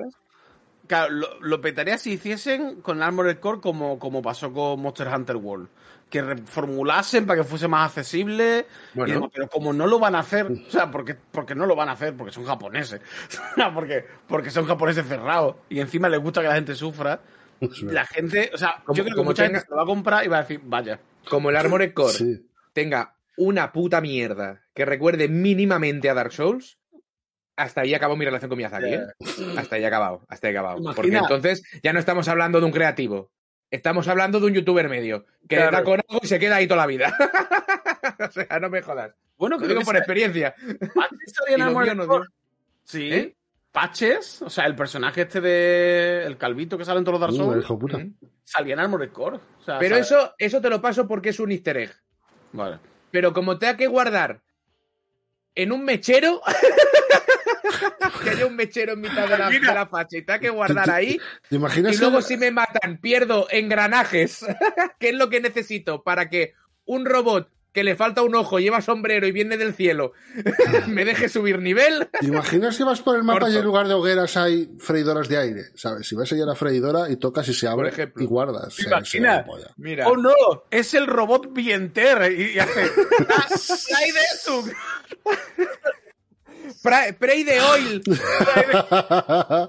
Claro, lo, lo petaría si hiciesen con Armored Core como, como pasó con Monster Hunter World. Que reformulasen para que fuese más accesible. y Bueno. demás, pero como no lo van a hacer, o sea, porque, porque no lo van a hacer, porque son japoneses. O sea, porque, porque son japoneses cerrados. Y encima les gusta que la gente sufra. La gente, o sea, Como- yo creo que como mucha tenga- gente se lo va a comprar y va a decir, vaya. Como el Armored Core Sí. tenga una puta mierda que recuerde mínimamente a Dark Souls, hasta ahí acabó mi relación con Miyazaki, ¿eh? Hasta ahí ha acabado, hasta ahí acabado. Imagina- Porque entonces ya no estamos hablando de un creativo. Estamos hablando de un youtuber medio que Claro. le da con algo y se queda ahí toda la vida. o sea, no me jodas. Bueno, Lo creo digo que por experiencia. Patches no dio. Sí. ¿Eh? Patches, o sea, el personaje este de. El calvito que sale en todos los Dark el Souls, hijo de puta. Mm. salía en Armored Core. O sea, Pero ¿sabes? eso, eso te lo paso porque es un easter egg. Vale. Pero como te ha que guardar en un mechero, que haya un mechero en mitad de la, de la facha y te ha que guardar ahí, ¿Te imaginas y luego si me matan pierdo engranajes, que es lo que necesito para que un robot que le falta un ojo, lleva sombrero y viene del cielo, me deje subir nivel? ¿Te imaginas que vas por el mapa Corto. y en lugar de hogueras hay freidoras de aire? ¿Sabes? Si vas allá a la freidora y tocas y se abre y guardas. Polla. Mira, Oh no, es el robot Vienter y, y hace. "Ah, ¡Ay de oil.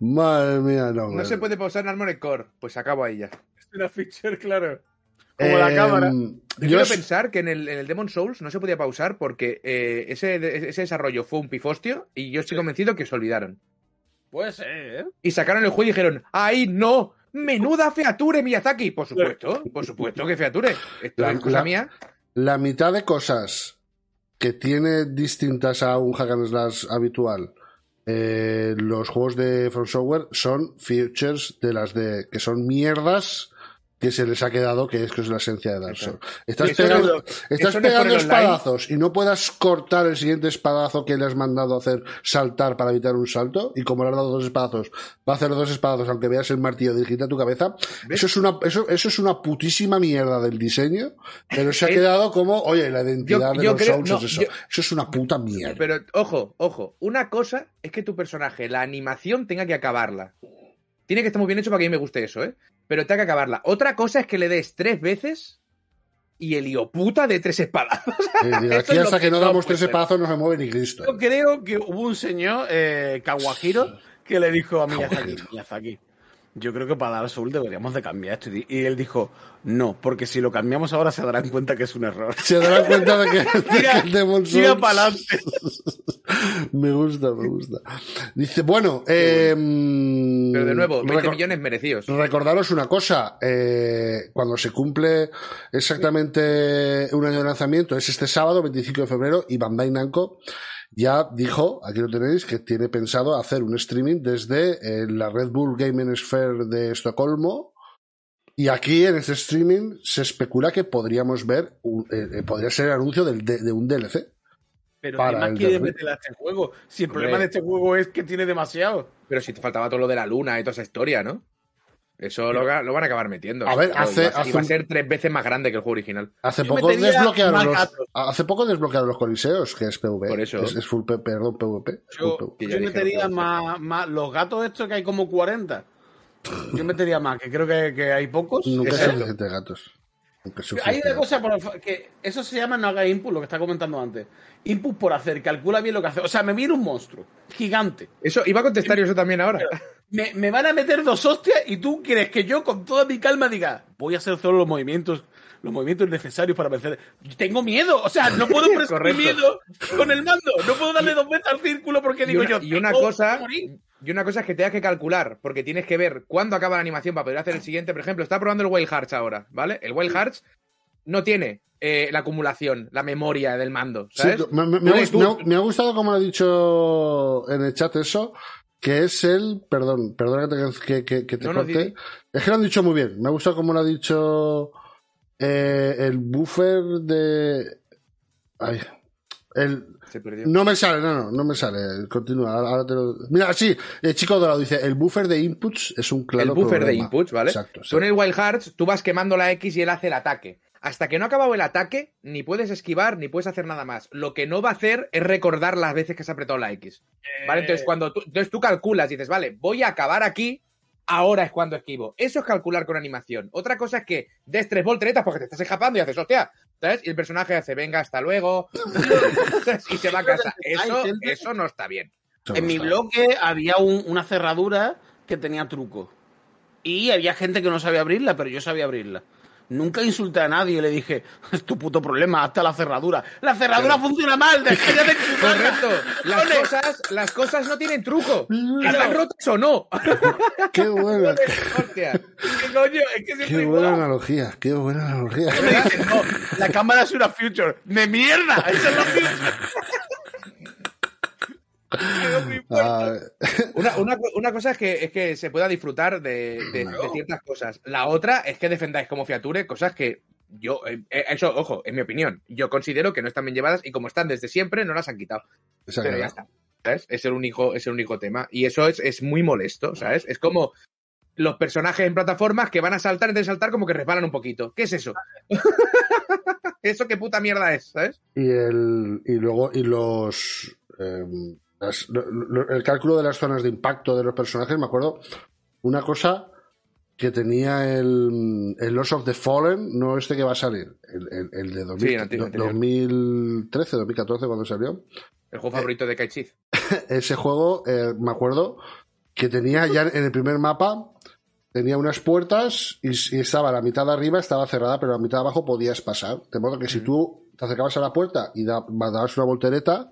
Madre mía, no. No se puede pausar en Armored Core. Pues acabo ahí ya. Es una feature, claro. Como la Eh, cámara. Yo quiero es- pensar que en el, en el Demon Souls no se podía pausar porque eh, ese, ese desarrollo fue un pifostio y yo estoy convencido que se olvidaron. Puede ser, ¿eh? Y sacaron el juego y dijeron, ¡ay, no! ¡Menuda feature, Miyazaki! Por supuesto, por supuesto que feature. Esto La- es cosa la- mía. la mitad de cosas que tiene distintas a un hack and slash habitual eh, los juegos de From Software son features de las de que son mierdas que se les ha quedado que es que es la esencia de Dark Souls. Estás pegando, no- estás es pegando online. espadazos y no puedas cortar el siguiente espadazo que le has mandado a hacer saltar para evitar un salto y como le has dado dos espadazos va a hacer dos espadazos aunque veas el martillo dirigirte a tu cabeza eso es una eso, eso es una putísima mierda del diseño pero se ha quedado como oye la identidad yo- de yo los creo- Souls no, es eso yo- eso es una puta mierda Pero, ojo, ojo. Una cosa es que tu personaje, la animación, tenga que acabarla. Tiene que estar muy bien hecho para que a mí me guste eso, ¿eh? Pero tenga que acabarla. Otra cosa es que le des tres veces y el hijoputa de tres espadas. Eso aquí es lo hasta que, que no damos tres espadazos no se mueve ni Cristo Yo creo que hubo un señor, eh, Kawahiro, que le dijo a Miyazaki, Miyazaki, yo creo que para dar Soul deberíamos de cambiar esto. Y él dijo, no, porque si lo cambiamos ahora se darán cuenta que es un error. se darán cuenta de que, de que Tira para adelante. me gusta me gusta dice bueno eh, Pero de nuevo, 20 recor- millones merecidos. Recordaros una cosa, eh, cuando se cumple exactamente un año de lanzamiento, es este sábado, 25 de febrero, y Bandai Namco ya dijo, aquí lo tenéis, que tiene pensado hacer un streaming desde eh, la Red Bull Gaming Sphere de Estocolmo. Y aquí en este streaming se especula que podríamos ver, un- eh, eh, podría ser el anuncio del de, de un DLC. Pero Para ¿qué más el quiere meterle a este juego? Si el Hombre. problema de este juego es que tiene demasiado. Pero si te faltaba todo lo de la luna y toda esa historia, ¿no? Eso lo, van a acabar metiendo. A ver, hace- y va, y hace va a ser tres veces más grande que el juego original. Hace poco desbloquearon los, gatos. hace poco desbloquearon los coliseos, que es PvP. Por eso. Es, es full P- perdón, PvP. Yo, PvP. Yo metería más, más los gatos estos que hay como 40. Yo metería más, que creo que, que hay pocos. Nunca es suficiente gatos. Hay una cosa por que eso se llama no haga input, lo que está comentando antes. Input por hacer, calcula bien lo que hace. O sea, me viene un monstruo gigante. Eso, iba a contestar yo eso también ahora. Me, me van a meter dos hostias y tú quieres que yo con toda mi calma diga, voy a hacer solo los movimientos, los movimientos necesarios para vencer. Tengo miedo, o sea, no puedo presumir miedo con el mando, no puedo darle dos veces al círculo porque Y digo una, yo. y una cosa, morir. y una cosa es que tengas que calcular, porque tienes que ver cuándo acaba la animación para poder hacer el siguiente. Por ejemplo, está probando el Wild Hearts ahora, ¿vale? El Wild Hearts no tiene eh, la acumulación, la memoria del mando, Sí, ¿sabes? me, me- me No ha eres gust- me ha- tú. me ha gustado como ha dicho en el chat eso, que es el, perdón, perdona que te, que, que- te No, no, corte. di- es que lo han dicho muy bien. Me ha gustado como lo ha dicho eh, el buffer de... Ay, el, Se perdió. no me sale, no, no, no me sale. Continúa, ahora, ahora te lo... Mira, sí, el chico dorado dice, el buffer de inputs es un claro el buffer de inputs, ¿vale? Exacto, en el Wild Hearts, tú vas quemando la X y él hace el ataque. Hasta que no ha acabado el ataque, ni puedes esquivar, ni puedes hacer nada más. Lo que no va a hacer es recordar las veces que has apretado la X. ¿Vale? Entonces, cuando tú, entonces tú calculas y dices, vale, voy a acabar aquí, ahora es cuando esquivo. Eso es calcular con animación. Otra cosa es que des tres volteretas porque te estás escapando y haces, hostia, ¿sabes? Y el personaje hace, venga, hasta luego, y se va a casa. Eso, eso no está bien. En mi bloque había un- una cerradura que tenía truco. Y había gente que no sabía abrirla, pero yo sabía abrirla. Nunca insulté a nadie y le dije, es tu puto problema, hasta la cerradura. ¡La cerradura funciona mal! ¡Deja de! Correcto. Las cosas, las cosas no tienen truco. ¿Están rotas o no? Qué buena, Hostia. ¿Qué coño? Es que siempre qué buena igual. analogía, qué buena analogía. No, la cámara es una future. ¡De mierda! ¡Esa es la future! Ah, Una, una, una cosa es que, es que se pueda disfrutar de, de- de ciertas cosas. La otra es que defendáis como fiature cosas que yo, eh, eh, eso, ojo, en mi opinión, yo considero que no están bien llevadas y como están desde siempre, no las han quitado. Pero ya está. ¿Sabes? Es el único, es el único tema. Y eso es, es muy molesto, ¿sabes? Es como los personajes en plataformas que van a saltar, antes de saltar, como que resbalan un poquito. ¿Qué es eso? ¿Eso qué puta mierda es? ¿Sabes? y el y luego y los em, las- el cálculo de las zonas de impacto de los personajes me acuerdo una cosa que tenía el, el Lost of the Fallen, no este que va a salir, el, el- el de 2000 Sí, el anterior, anterior. 2013, 2014 cuando salió. El juego favorito de Kaichiz. Ese juego, eh, me acuerdo que tenía ya en el primer mapa, tenía unas puertas y, y estaba la mitad de arriba, estaba cerrada, pero la mitad de abajo podías pasar. De modo que si tú te acercabas a la puerta y da- dabas una voltereta,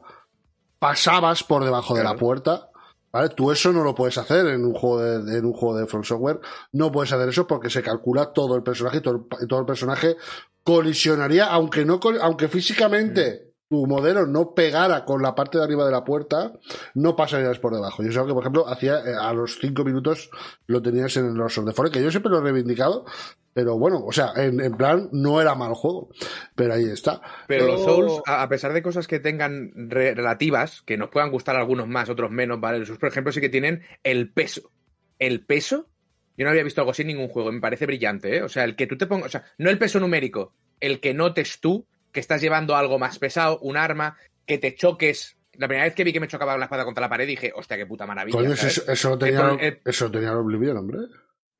pasabas por debajo de la puerta. ¿Vale? Tú eso no lo puedes hacer en un juego de, en un juego de From Software. No puedes hacer eso porque se calcula todo el personaje y todo el, todo el personaje colisionaría, aunque no, col- aunque físicamente tu modelo no pegara con la parte de arriba de la puerta, no pasarías por debajo. Yo sé que, por ejemplo, hacía eh, a los cinco minutos lo tenías en los de Forest, que yo siempre lo he reivindicado, pero bueno, o sea, en, en plan, no era mal juego, pero ahí está. Pero los Souls, a a pesar de cosas que tengan re- relativas, que nos puedan gustar algunos más, otros menos, ¿vale? Los Souls, por ejemplo, sí que tienen el peso. El peso, yo no había visto algo así en ningún juego, me parece brillante, ¿eh? O sea, el que tú te pongas, o sea, no el peso numérico, el que notes tú que estás llevando algo más pesado, un arma, que te choques. La primera vez que vi que me chocaba la espada contra la pared dije, hostia, qué puta maravilla. Coño, eso, eso lo tenía, El el- eso lo tenía el Oblivion, hombre.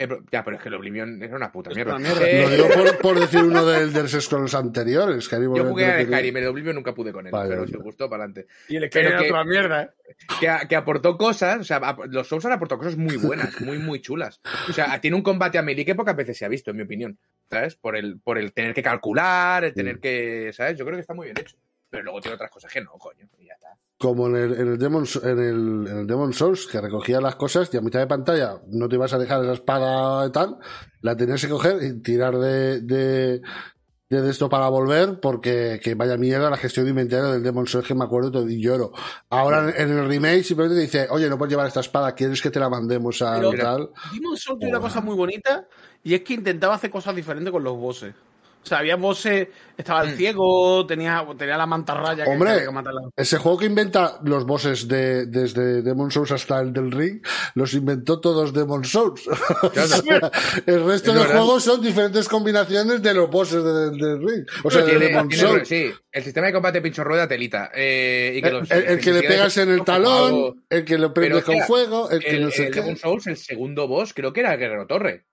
Eh, ya, pero es que el Oblivion era una puta mierda. una mierda. Eh, Lo digo por, por decir uno del de los Scrolls anteriores. Skyrim yo jugué a Skyrim, el Oblivion nunca pude con él, Vale, pero si os gustó, para adelante. Y el Pero Skyrim era que- otra mierda, ¿eh? que, que aportó cosas, o sea, ap- los Souls han aportado cosas muy buenas, muy, muy chulas. O sea, tiene un combate a melee que pocas veces se ha visto, en mi opinión, ¿sabes? Por el, por el tener que calcular, el tener Mm. que, ¿sabes? Yo creo que está muy bien hecho. Pero luego tiene otras cosas que no, coño, y. como en el, en el Demon, en el, en el Demon Souls, que recogía las cosas y a mitad de pantalla no te ibas a dejar esa espada y tal, la tenías que coger y tirar de, de, esto para volver, porque que vaya mierda la gestión de inventario del Demon Souls, que me acuerdo todo y lloro. Ahora en, el remake simplemente te dice, oye, no puedes llevar esta espada, ¿quieres que te la mandemos a Pero- tal? Demon's Souls tiene una cosa muy bonita y es que intentaba hacer cosas diferentes con los bosses. O sea, había bosses, estaba el Mm. ciego, tenía, tenía la mantarraya que Hombre, que matarla. Ese juego que inventa los bosses de, desde Demon Souls hasta el del Ring, los inventó todos Demon Souls. O sea, el resto Es de juegos son diferentes combinaciones de los bosses de- del Ring. O sea, de Tiene- Demon tiene- Souls. sí, el sistema de combate pincho rueda telita. eh, y que El, los- el- el que le pegas en el talón, el que lo prendes con fuego, el que no sé el qué. Demon Souls, el segundo boss, creo que era el Guerrero Torre.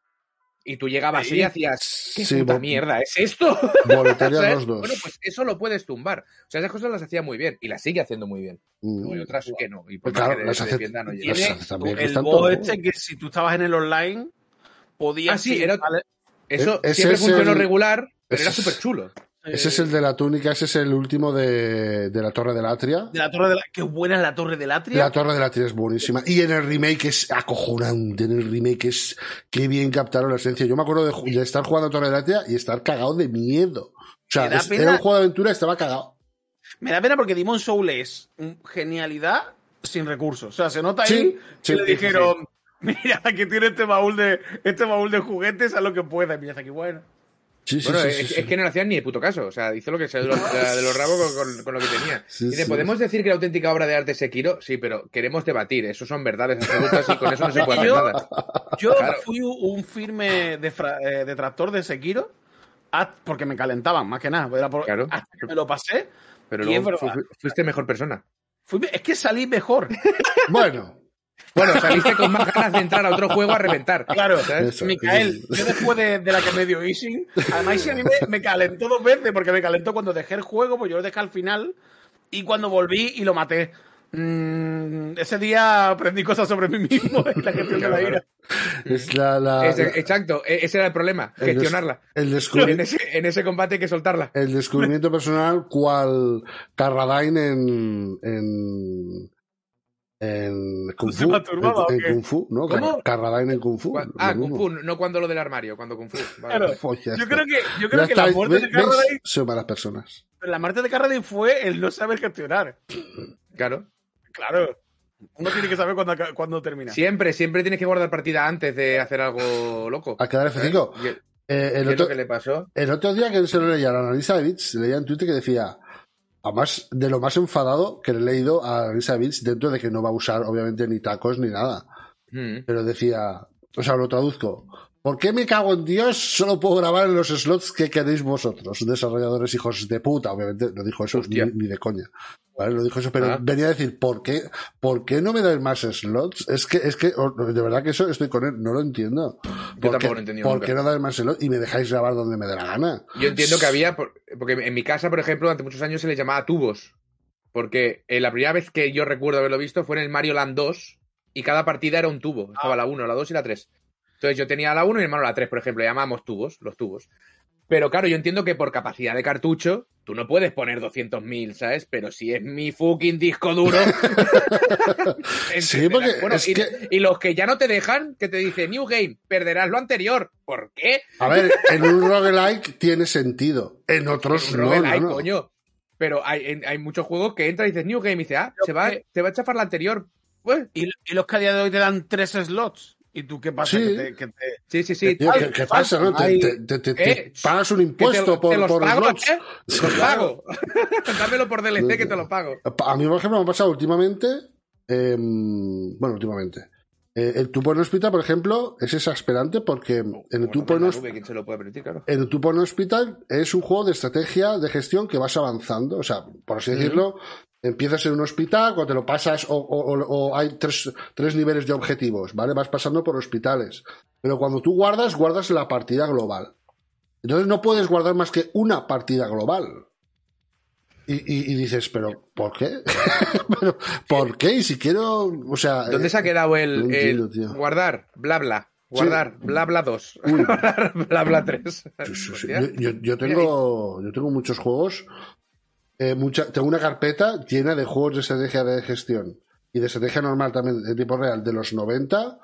Y tú llegabas Sí. y hacías, ¿qué Sí, puta mierda es esto? Bueno, pues eso lo puedes tumbar. O sea, esas cosas las hacía muy bien y las sigue haciendo muy bien. Mm. Hay otras que no. Y por Claro, más que las hace- defiendan, oye, las hace también, el todo. este que si tú estabas en el online, podías Ah, sí, ir, era- ¿vale? Eso siempre es funcionó el- regular, pero era súper chulo. Ese es el de la túnica, ese es el último de, de la Torre del Atria. de la torre de la... Qué buena es la torre del Atria. La Torre de la Tierra es buenísima. Y en el remake es acojonante. En el remake es qué bien captaron la esencia. Yo me acuerdo de, estar jugando a Torre de la Tierra y estar cagado de miedo. O sea, es- era un juego de aventura y estaba cagado. Me da pena porque Demon Soul es genialidad sin recursos. O sea, se nota ahí Sí, sí, que le sí, dijeron, mira, aquí tiene este baúl de este baúl de juguetes, haz lo que pueda. Y mira, aquí bueno. Sí, Bueno, sí, es, sí, es sí. que no le hacían ni de puto caso. O sea, hizo lo que se de los, de los rabos con, con- con lo que tenía. Sí, Dice, sí. ¿podemos decir que la auténtica obra de arte es Sekiro? Sí, pero queremos debatir. Eso son verdades absolutas y con eso no se puede hacer Yo- nada. Yo Claro. fui un firme eh, detractor de Sekiro porque me calentaban, más que nada. Era por- Claro. Hasta que me lo pasé. Pero luego fuiste mejor persona. fui- es que salí mejor. Bueno, Bueno, saliste con más ganas de entrar a otro juego a reventar. Claro, ¿sabes? Eso. Micael, yo después de, de la que me dio Ising, además Ising a mí me, me calentó dos veces, porque me calentó cuando dejé el juego, pues yo lo dejé al final, y cuando volví y lo maté. Mm, ese día aprendí cosas sobre mí mismo en la gestión de la ira. es la, la- Ese- exacto, e- ese era el problema, el gestionarla. el En descubrimiento. ese, en ese combate hay que soltarla. El descubrimiento personal, cual Carradine en, en, en Kung ¿Se Fu. en, en? Kung Fu, ¿no? ¿Cómo? Carradine en Kung Fu. Ah, Kung. Fu, no cuando lo del armario, cuando Kung Fu. Vale, Claro. Pues Yo creo que, yo creo que la muerte de. Carradine, Soy malas personas. la muerte de Carradine fue el no saber gestionar. Claro. Claro. Uno tiene que saber cuándo, cuándo termina. Siempre, siempre tienes que guardar partida antes de hacer algo loco. A quedar F5. ¿Y el- Eh, qué el, es otro, lo que le pasó? el otro día que se lo leía a la analista de Bits, leía en Twitter que decía, además de lo más enfadado que le he leído a de Bits, dentro de que no va a usar obviamente ni tacos ni nada. Mm. Pero decía, o sea, lo traduzco. ¿Por qué me cago en Dios? Solo puedo grabar en los slots que queréis vosotros, desarrolladores hijos de puta. Obviamente no dijo eso ni, de coña. ¿Vale? Lo dijo eso, pero Ah. venía a decir, ¿por qué, ¿por qué no me dais más slots? Es que, es que, oh, de verdad que eso estoy con él, no lo entiendo. ¿Por tampoco qué- lo he entendido ¿Por nunca. qué no dais más slots y me dejáis grabar donde me dé la gana? Yo entiendo que había, por- porque en mi casa, por ejemplo, durante muchos años se les llamaba tubos. Porque eh, la primera vez que yo recuerdo haberlo visto fue en el Mario Land 2 y cada partida era un tubo. Estaba la 1, la 2 y la 3. Entonces yo tenía la 1 y mi hermano la 3, por ejemplo. Le llamábamos tubos, los tubos. Pero claro, yo entiendo que por capacidad de cartucho, tú no puedes poner 200.000, ¿sabes? Pero si es mi fucking disco duro. Sí, porque Bueno, es y, que- y los que ya no te dejan, que te dice New Game, perderás lo anterior. ¿Por qué? A ver, en un roguelike tiene sentido, en otros Un no, no, no. coño. Pero hay, en- hay muchos juegos que entra y dices New Game y dice, ah, se va, que- te va a chafar la anterior. Pues, Y, y los que a día de hoy te dan tres slots. ¿Y tú qué pasa? Sí. Que te- que te- sí, sí, sí. Tío, Ay, ¿qué, qué pasa, no? Te, Ay, te- te- te- te eh, pagas un te, impuesto te por, los por pago, slots. ¿eh? Te los pago. Dámelo por DLC que te lo pago. A mí, por ejemplo, me ha pasado últimamente, em, bueno, últimamente, eh, el Point Hospital, por ejemplo, es exasperante porque en el Point Hospital es un juego de estrategia de gestión que vas avanzando. O sea, por así decirlo, empiezas en un hospital, cuando te lo pasas, o, o- o- o hay tres, tres niveles de objetivos, ¿vale? Vas pasando por hospitales. Pero cuando tú guardas, guardas la partida global. Entonces no puedes guardar más que una partida global. Y, y- y dices, pero ¿por qué? pero, ¿Por qué? Y si quiero, o sea... ¿Dónde eh, se ha quedado el, no entiendo, el tío. guardar, bla, bla? Guardar, bla, bla 2. Uy. guardar, bla, bla 3. Sí, sí, sí. Yo, yo- yo tengo, yo tengo muchos juegos, eh, mucha, tengo una carpeta llena de juegos de estrategia de gestión y de estrategia normal también de tipo real de los 90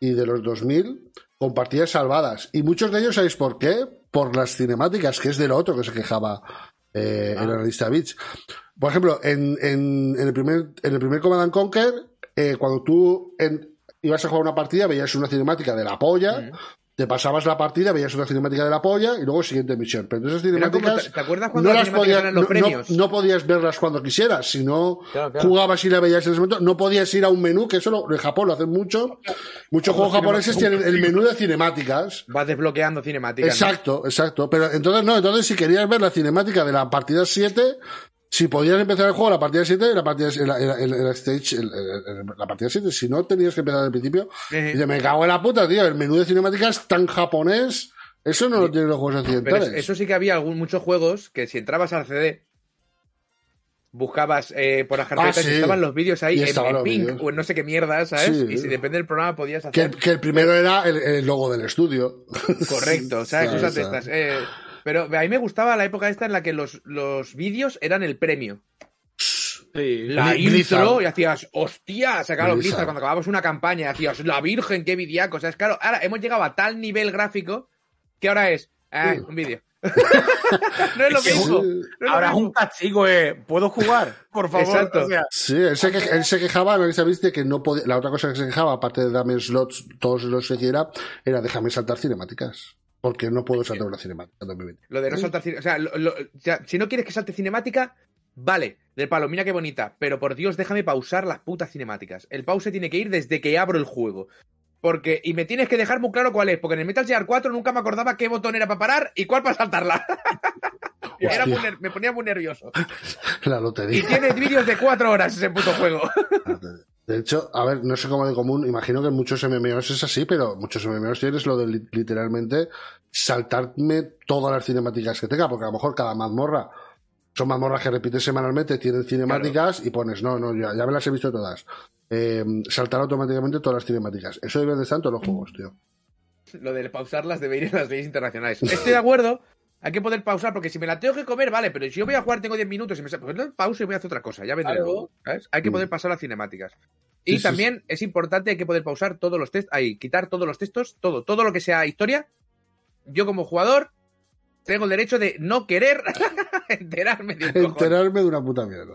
y de los 2000 con partidas salvadas. Y muchos de ellos, ¿sabéis por qué? Por las cinemáticas, que es de lo otro que se quejaba eh, el analista Beach. Por ejemplo, en, en, en el, primer, en el primer Command and Conquer, eh, cuando tú en- ibas a jugar una partida, veías una cinemática de la polla, te pasabas la partida, veías una cinemática de la polla y luego siguiente misión. Pero esas cinemáticas ¿te acuerdas cuando no las podías, eran los no, premios? no podías verlas cuando quisieras, si no Claro, claro. jugabas y la veías en ese momento, no podías ir a un menú, que eso lo- en Japón lo hacen mucho. Muchos juegos japoneses tienen el menú de cinemáticas. Vas desbloqueando cinemáticas. Exacto, exacto. Pero entonces no, entonces si querías ver la cinemática de la partida 7, si podías empezar el juego la partida 7, la partida stage, el- el- el- la partida 7, si no tenías que empezar al principio, y dice, me cago en la puta, tío, el menú de cinemáticas tan japonés, eso no lo tienen los juegos occidentales. eso, eso sí que había algún, muchos juegos que si entrabas al CD, buscabas eh, por las carpetas Ah, sí. y estaban los vídeos ahí en, pink o en no sé qué mierda, ¿sabes? Sí. Y si depende del programa podías hacer. que el primero era el, el logo del estudio. Correcto, ¿sabes? Cosas de estas. Eh, pero a mí me gustaba la época esta en la que los, los vídeos eran el premio. Sí. La Bli- Blizzard. intro y hacías, hostia, sacaba los Blizzard. Cuando acababas una campaña, hacías, la virgen, qué vidiaco. O sea, es claro, ahora hemos llegado a tal nivel gráfico que ahora es, Sí. un vídeo. no es lo que mismo. sí. no es lo Ahora es un castigo, eh. ¿Puedo jugar? Por favor. Exacto. O sea, Sí, él se, que- él se quejaba, ¿no viste? Que no podía, la otra cosa que se quejaba, aparte de darme slots, todos los que quiera, era déjame saltar cinemáticas. Porque no puedo saltar una cinemática en 2020. Lo de no saltar O sea, lo- lo- si no quieres que salte cinemática, vale, del palo, mira qué bonita. Pero por Dios, déjame pausar las putas cinemáticas. El pause tiene que ir desde que abro el juego. Porque, y me tienes que dejar muy claro cuál es, porque en el Metal Gear 4 nunca me acordaba qué botón era para parar y cuál para saltarla. Era muy me ponía muy nervioso. La Y lotería. tienes vídeos de cuatro horas ese puto juego. De hecho, a ver, no sé cómo de común, imagino que en muchos MMOs es así, pero muchos MMOs tienes lo de li- literalmente saltarme todas las cinemáticas que tenga, porque a lo mejor cada mazmorra son mazmorras que repites semanalmente, tienen cinemáticas y pones, no, no, ya, ya me las he visto todas. Eh, saltar automáticamente todas las cinemáticas. Eso debe de estar en todos los juegos, tío. Lo de pausarlas debe ir en las leyes internacionales. Estoy de acuerdo. Hay que poder pausar, porque si me la tengo que comer, vale, pero si yo voy a jugar, tengo 10 minutos y me pues no, pauso y voy a hacer otra cosa, ya vendré Claro. luego, ¿sabes? Hay que poder pasar las cinemáticas. Y Sí, sí, también es importante, hay que poder pausar todos los textos, ahí, quitar todos los textos, todo, todo lo que sea historia. Yo como jugador tengo el derecho de no querer enterarme de un. Enterarme de una puta mierda.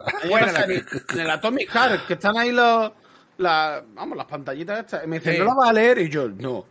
de en, en el Atomic Heart, que están ahí los. la- vamos, las pantallitas estas. Y me dicen, Sí. ¿no la vas a leer? Y yo, no.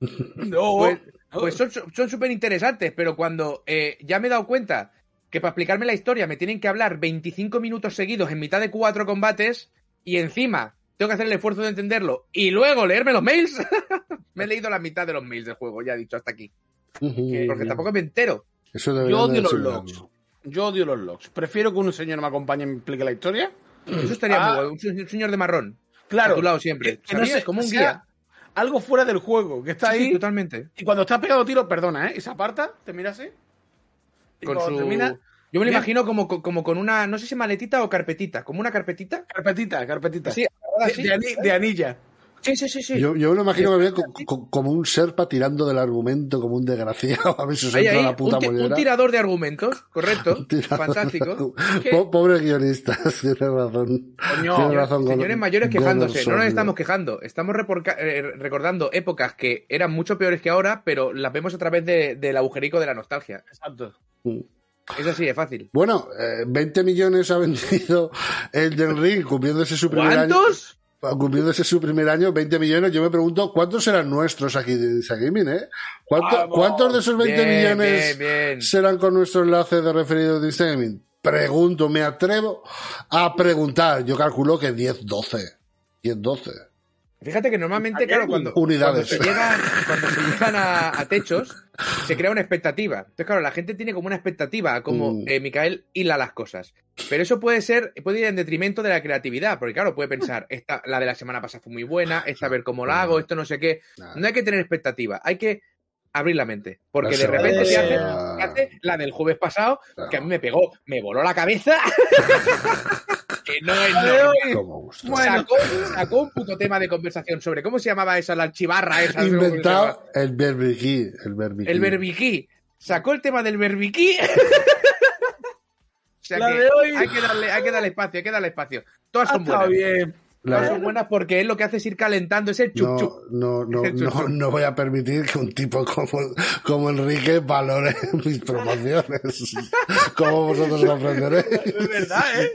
no. Pues, no. Pues son súper interesantes, pero cuando eh, ya me he dado cuenta que para explicarme la historia me tienen que hablar 25 minutos seguidos en mitad de cuatro combates y encima tengo que hacer el esfuerzo de entenderlo y luego leerme los mails. me he leído la mitad de los mails del juego, ya he dicho hasta aquí. Porque tampoco me entero. Eso Yo odio los logs. Yo odio los logs. Prefiero que un señor me acompañe y me explique la historia. Eso estaría Ah. muy guay. Un se- un señor de marrón. Claro. A tu lado siempre. Que no ¿Sabías? sé, Como un guía. Algo fuera del juego, que está Sí, sí, ahí. totalmente. y cuando está pegado tiro, perdona, ¿eh? Y se aparta, te mira así. Y Con cuando su... termina, Yo me lo imagino como, como con una, no sé si maletita o carpetita. Como una carpetita. carpetita, carpetita. Sí, así. de de anilla. Sí, sí, sí. sí. Yo, yo me lo imagino que veo co- co- como un serpa tirando del argumento, como un desgraciado. A ver si se entra ahí, la puta un, ti- un mollera. tirador de argumentos, correcto. Un tirador. Fantástico. Po- Pobres guionistas, tienes razón. Coño, Tienes razón, Señores mayores quejándose. No nos estamos quejando. Estamos reporca- eh, recordando épocas que eran mucho peores que ahora, pero las vemos a través de- del agujerico de la nostalgia. Exacto. Es así, es fácil. Bueno, eh, 20 millones ha vendido el del Ring, cumpliéndose su primer año. ¿Cuántos? Cumpliéndose su primer año, 20 millones. Yo me pregunto, ¿cuántos serán nuestros aquí de Disa Gaming, eh? ¿Cuánto- Vamos. ¿Cuántos de esos 20 Bien, millones bien, bien. serán con nuestro enlace de referido de Disa Gaming? Pregunto, me atrevo a preguntar. Yo calculo que 10, 12. 10, 12. Fíjate que normalmente, claro, cuando, se llegan, cuando se llegan a, a techos, se crea una expectativa. Entonces, claro, la gente tiene como una expectativa a cómo Mm. eh, Micael hila las cosas. Pero eso puede ser, puede ir en detrimento de la creatividad, porque claro, puede pensar, esta, la de la semana pasada fue muy buena, esta a ver cómo la hago, esto no sé qué. No hay que tener expectativa, hay que abrir la mente. Porque de repente se hace, semana- se hace la del jueves pasado, Claro. que a mí me pegó, me voló la cabeza. que no es normal. Gusto. Sacó, sacó un puto tema de conversación sobre cómo se llamaba esa, la chivarra esa. Inventado el berbiquí. El berbiquí. El berbiquí. Sacó el tema del berbiquí. o sea La que de hoy. Hay, que darle, hay que darle espacio, hay que darle espacio. Todas son buenas. bien. La- son buenas porque él lo que hace es ir calentando, es el chup No, chup. no, no, chup no, chup. no voy a permitir que un tipo como, como Enrique valore mis promociones. Como vosotros comprenderéis. Es verdad, ¿eh?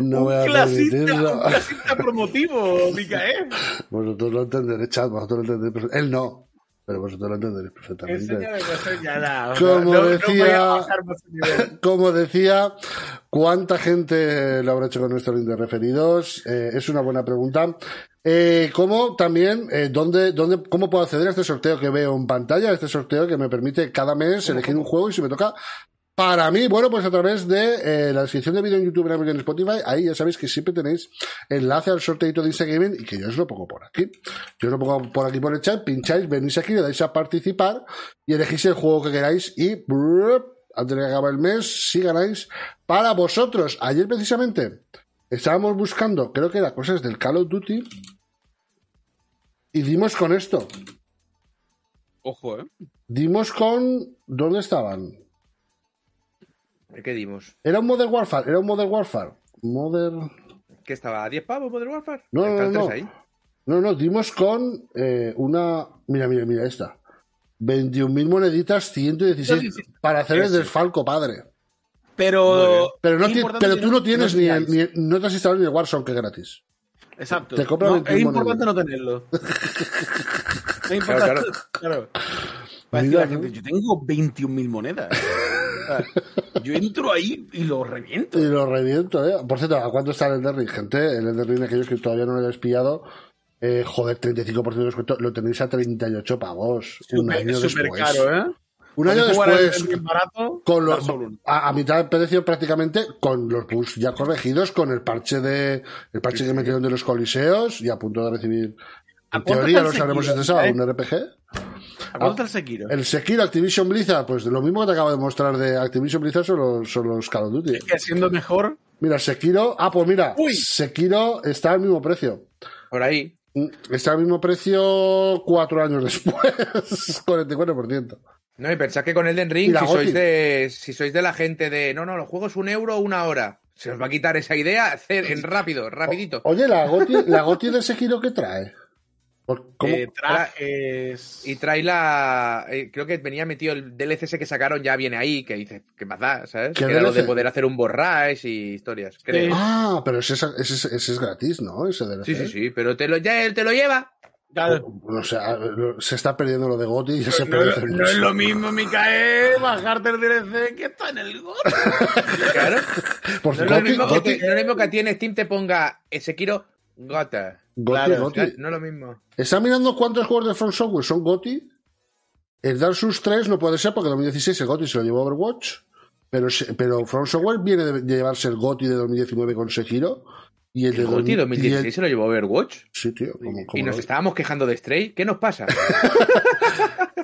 No un, voy a clasista, permitirlo. un clasista promotivo, Micael. Vosotros lo entenderéis, chat, vosotros lo entenderéis. Él no, pero vosotros lo entenderéis perfectamente. Como no, decía-. Como decía, ¿cuánta gente lo habrá hecho con nuestro link de referidos? Eh, es una buena pregunta. Eh, ¿Cómo también, eh, dónde, dónde, cómo puedo acceder a este sorteo que veo en pantalla? Este sorteo que me permite cada mes elegir un juego y si me toca para mí, bueno, pues a través de eh, la descripción de vídeo en YouTube en Spotify, ahí ya sabéis que siempre tenéis enlace al sorteito de Insta Gaming y que yo os lo pongo por aquí. Yo os lo pongo por aquí por el chat, pincháis, venís aquí, le dais a participar y elegís el juego que queráis y brup, antes de que acabe el mes, si ganáis para vosotros. Ayer precisamente estábamos buscando, creo que era cosas del Call of Duty y dimos con esto. Ojo, ¿eh? Dimos con... ¿Dónde estaban? ¿Qué dimos? Era un Modern Warfare, era un Modern Warfare. Modern... ¿Qué estaba? ¿A 10 pavos Modern Warfare? No, no, no. 3 ahí. No, no, dimos con eh, una... Mira, mira, mira esta. 21.000 moneditas, 116 para hacer el desfalco, padre. Pero, Pero, no pero tú no tienes ni, el, ni no te has instalado ni el Warzone que es gratis. Exacto. Te No, 21 es importante no tenerlo. es importante. Claro. La gente, yo tengo 21.000 monedas. Yo entro ahí y lo reviento. Y lo reviento, ¿eh? Por cierto, ¿a cuánto está el Elden Ring? Gente, el Elden Ring, aquellos que todavía no lo habéis pillado, eh, joder, 35% de descuento, lo tenéis a 38 pavos. un año es súper después. caro, ¿eh? Un año después, barato, con los, a, a mitad de precio prácticamente, con los bugs ya corregidos, con el parche de el parche que metieron de los coliseos y a punto de recibir, ¿A en teoría está lo el sabremos Sekiro, este sábado, eh? un RPG. ¿A cuánto está el Sekiro? El Sekiro Activision Blizzard, pues lo mismo que te acabo de mostrar de Activision Blizzard son los, son los Call of Duty. Que siendo mejor, Mira, Sekiro, ah, pues mira, Uy. Sekiro está al mismo precio. Por ahí. Mm, Está al mismo precio cuatro años después, 44%. No, y pensad que con Elden Ring, si sois, de, si sois de la gente de no, no, los juegos un euro una hora, se os va a quitar esa idea hacer en rápido, rapidito. Oye, la Goti, la Goti de Sekiro, ¿qué trae? Eh, trajes. Y trae la. eh, creo que venía metido el DLC ese que sacaron, ya viene ahí, que dice, ¿qué más da? ¿Sabes? ¿Qué Que era lo de poder hacer un borrash y historias. creo. Ah, pero ese, es- ese, es- ese es gratis, ¿no? Ese DLC. Sí, sí, sí, pero te lo, ya él te lo lleva. Claro. O sea, se está perdiendo lo de Goti y ya se No, es lo mismo, Micael, bajarte el DLC que está en el GOT. Claro. Por No es, lo Goti- mismo que Goti- no es lo mismo que a ti en Steam te ponga ese Sekiro Gota. Goti, Claro, Goti. No es lo mismo. Está mirando cuántos juegos de From Software son GOTY. El Dark Souls 3 no puede ser porque en 2016 el GOTY se lo llevó Overwatch. Pero, pero From Software viene de, de llevarse el GOTY de 2019 con Sekiro. Y el, El de el- 2016 se lo llevó Overwatch. Sí, tío. Y nos no. estábamos quejando de Stray. ¿Qué nos pasa?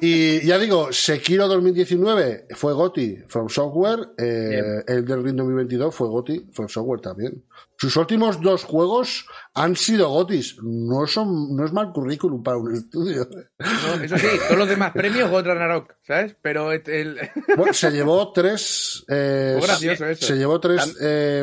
Y ya digo, Sekiro 2019 fue GOTY From Software. eh, el del Ring 2022 fue GOTY From Software también. Sus últimos dos juegos han sido GOTYs. No, son, no es mal currículum para un estudio. No, eso sí, todos los demás premios God Ragnarok, ¿sabes? Pero el, Bueno, se llevó tres. eh, Fue gracioso eso. Se llevó tres. eh,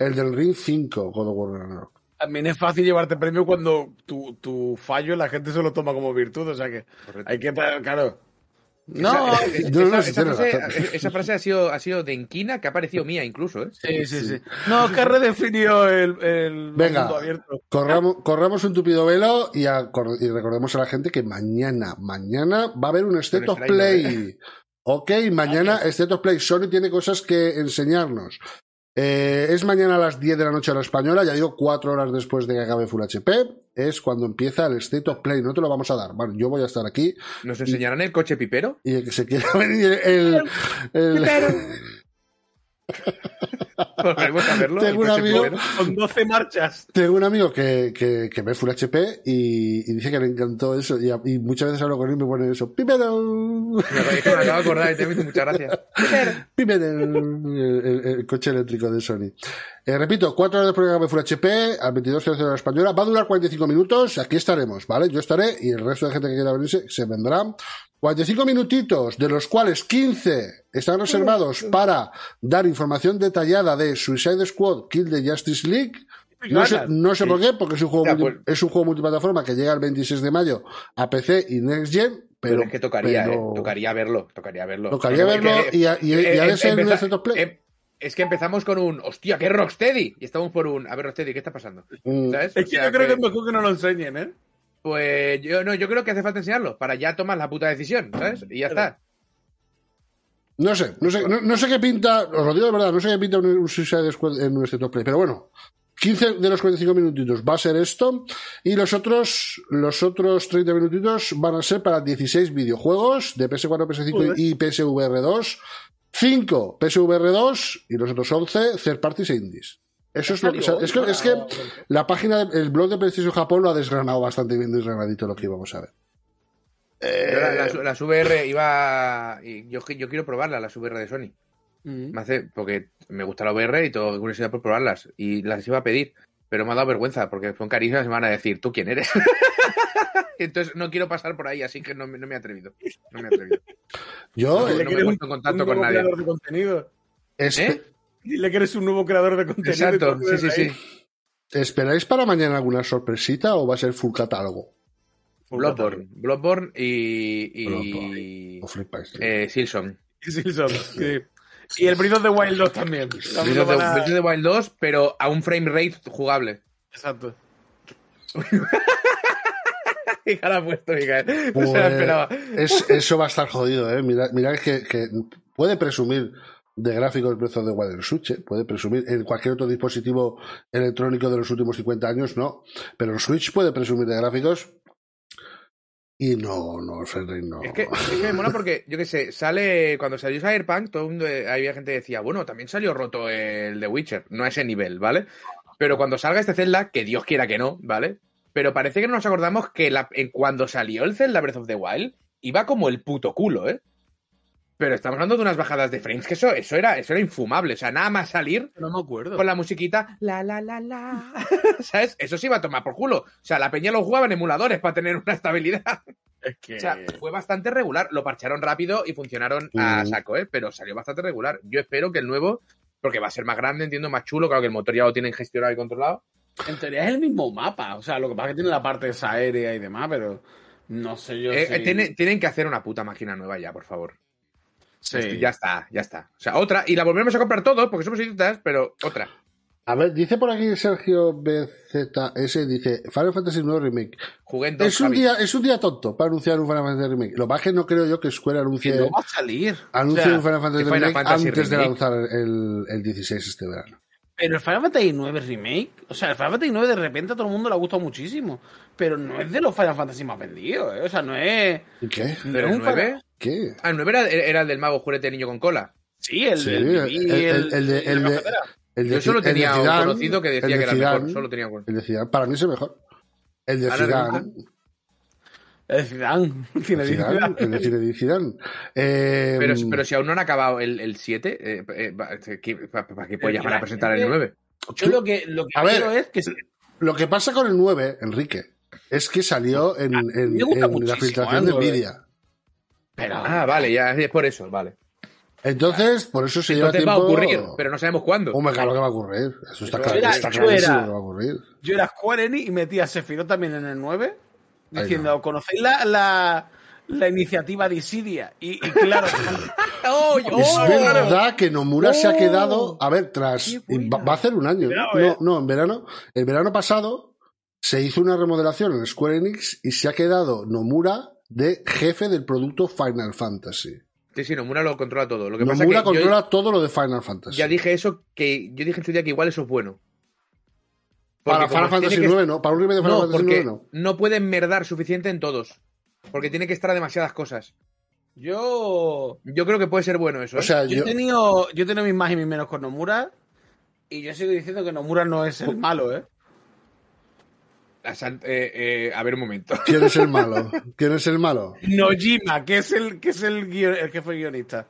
el del Ring 5, God of War Ragnarok. También es fácil llevarte premio cuando tu, tu fallo la gente se lo toma como virtud, o sea que hay que claro. No, esa, no, frase, razón. esa frase ha sido, ha sido de Inquina, que ha parecido mía incluso, ¿eh? sí, sí, sí. No, es que ha redefinido el, el Venga. mundo abierto. Corramos, corramos un tupido velo y, recordemos a la gente que mañana, mañana va a haber un State of ¿eh? Play. Ok, mañana State of Play. Sony tiene cosas que enseñarnos. Eh, es mañana a las 10 de la noche a la española, ya digo, cuatro horas después de que acabe Full HP. Es cuando empieza el State of Play. No te lo vamos a dar. Bueno, yo voy a estar aquí ¿Nos enseñarán el coche pipero? y el que se quiera venir el. el- Volveremos a verlo. Tengo un amigo-. Con 12 marchas. Tengo un amigo que, que, que ve Full HP y, y dice que le encantó eso. Y, y muchas veces hablo con él y me pone eso. ¡Pipero! Me es que me acabo de acordar y te visto muchas gracias. Pipero. El, el- el coche eléctrico de Sony. Eh, repito, cuatro horas después de que acabe Full HP, al 22.00 de la española. Va a durar 45 minutos. Aquí estaremos, ¿vale? Yo estaré y el resto de gente que quiera venirse se vendrá. 45 minutitos, de los cuales 15 están reservados para dar información detallada de Suicide Squad Kill the Justice League. No sé, no sé por qué, porque es un, juego Ya, multi- pues- es un juego multiplataforma que llega el 26 de mayo a PC y Next Gen, pero, Pero, es que tocaría, pero- ¿eh? Tocaría verlo, tocaría verlo. Tocaría verlo que- y, a- y, y eh, ha de ser un empeza- State of Play. em- Es que empezamos con un, hostia, qué Rocksteady. Y estamos por un, a ver, Rocksteady, ¿qué está pasando? Mm. ¿Sabes? Es O que sea yo creo que es mejor que no lo enseñen, ¿eh? Pues yo no, yo creo que hace falta enseñarlo para ya tomar la puta decisión, ¿sabes? Y ya está. No sé, no sé, no, no sé qué pinta, os lo digo de verdad, no sé qué pinta un, un Suicide Squad en un State of Play, pero bueno, 15 de los 45 minutitos va a ser esto y los otros, los otros 30 minutitos van a ser para 16 videojuegos de PS4, PS5 Joder. y PSVR 2, 5 PSVR 2 y los otros 11 third parties e indies. Eso es lo que, salió es que, es que la página, el blog de PlayStation Japón lo ha desgranado bastante bien desgranadito lo que íbamos a ver. La- las, las VR iba. y Yo, yo quiero probarlas, las VR de Sony. Mm. Me hace, porque me gusta la VR y tengo curiosidad por probarlas. Y las iba a pedir, pero me ha dado vergüenza porque son carísimas y me van a decir, ¿tú quién eres? Entonces no quiero pasar por ahí, así que no, me- no me he atrevido. No me he atrevido. Yo, No, me he puesto en contacto un con nadie. creador de contenido. espe- ¿Eh? Dile que eres un nuevo creador de contenido. Exacto, sí, sí, ahí. sí. ¿Esperáis para mañana alguna sorpresita o va a ser full catálogo? Bloodborne. Bloodborne y. y tío? eh, Silson. Silson, sí. Y el Breath of the Wild 2 también. Breath of the- van a- Breath of the Wild 2, pero a un frame rate jugable. Exacto. ¿Qué cara ha puesto, Miguel? No se Pues, la esperaba. es- eso va a estar jodido, ¿eh? Mirad, mirad que, que puede presumir de gráficos Breath of the Wild en Switch, ¿eh? puede presumir en cualquier otro dispositivo electrónico de los últimos 50 años, no. Pero en Switch puede presumir de gráficos y no, no, rate no. Es que, es que me mola porque, yo qué sé, sale. Cuando salió Cyberpunk, todo el mundo, eh, había gente que decía, bueno, también salió roto el de Witcher. No a ese nivel, ¿vale? Pero cuando salga este Zelda, que Dios quiera que no, ¿vale? Pero parece que no nos acordamos que cuando salió el Zelda Breath of the Wild, iba como el puto culo, ¿eh? Pero estamos hablando de unas bajadas de frames, que eso, eso, era, eso era infumable. O sea, nada más salir No me acuerdo. con la musiquita, la, la, la, la. ¿Sabes? Eso se iba a tomar por culo. O sea, la peña lo jugaba en emuladores para tener una estabilidad. Es que... O sea, fue bastante regular. Lo parcharon rápido y funcionaron a Mm. saco, ¿eh? Pero salió bastante regular. Yo espero que el nuevo, porque va a ser más grande, entiendo, más chulo. Claro que el motor ya lo tienen gestionado y controlado. En teoría es el mismo mapa. O sea, lo que pasa es que tiene la parte esa aérea y demás, pero no sé yo Eh, si... eh, tiene- tienen que hacer una puta máquina nueva ya, por favor. Sí. Ya está, ya está. O sea, otra. Y la volveremos a comprar todos, porque somos idiotas, pero otra. A ver, dice por aquí Sergio BZS, dice Final Fantasy IX Remake. Jugué en dos, Es un, Javi. día, es un día tonto para anunciar un Final Fantasy Remake. Lo es que no creo yo que Square anuncie, Que no va a salir. anuncie O sea, un Final Fantasy Remake Fantasy antes de lanzar el, el 16 este verano. Pero el Final Fantasy IX Remake, o sea, el Final Fantasy IX de repente a todo el mundo le ha gustado muchísimo. Pero no es de los Final Fantasy más vendidos, ¿eh? O sea, no es. ¿Qué? no ¿Pero el un 9? Final- ¿Qué? Ah, el 9 era, era el del mago jurete niño con cola. Sí, el, Sí, el, el, el, el- el de, el de- cafetera. el de Yo solo tenía un conocido que decía de que era mejor. Zidane, Solo tenía un El de Zidane, para mí es el mejor. El de Ahora Zidane. Zidane. Zinedine Zidane, Zidane. Zidane. Eh, Pero, pero si aún no han acabado el, el 7, eh, eh, va- ¿qué- ¿para para qué pollas van a presentar el 9? Yo lo que, lo que A ver. quiero es que Lo que pasa con el 9, Enrique, es que salió en, en- en la filtración ¿eh? de. Nvidia. Pero, Ah, vale, ya es por eso, vale. Entonces, por eso se lleva Entonces tiempo. va a ocurrir, pero no sabemos cuándo. Hombre, claro que va a ocurrir. Eso está, Yo claro, era- está yo clarísimo era- que va a ocurrir. yo era Square Enix y metía a Sephiroth también en el 9, Ay, diciendo, no. ¿conocéis la, la, la iniciativa de Isidia? Y, y claro, ¡Oh, Es verdad que Nomura se ha Oh. quedado, a ver, tras, va, va a hacer un año, Cuidado, ¿no? eh. No, no, en verano, el verano pasado se hizo una remodelación en Square Enix y se ha quedado Nomura de jefe del producto Final Fantasy. Sí, sí, Nomura lo controla todo. Lo que Nomura es que yo controla todo lo de Final Fantasy. ya dije eso, que yo dije en su día que igual eso es bueno. Para Final Fantasy que- 9 no, para un remake de Final No, Fantasy porque 9 no. no pueden merdar suficiente en todos. Porque tiene que estar a demasiadas cosas. yo, Yo creo que puede ser bueno eso. O ¿eh? sea, yo, yo, he tenido, yo he tenido mis más y mis menos con Nomura. Y yo sigo diciendo que Nomura no es el malo, ¿eh? La san- eh, eh, a ver un momento. ¿quién es el malo? ¿Quién es el malo? Nojima, que es el, que es el, guion- el jefe guionista.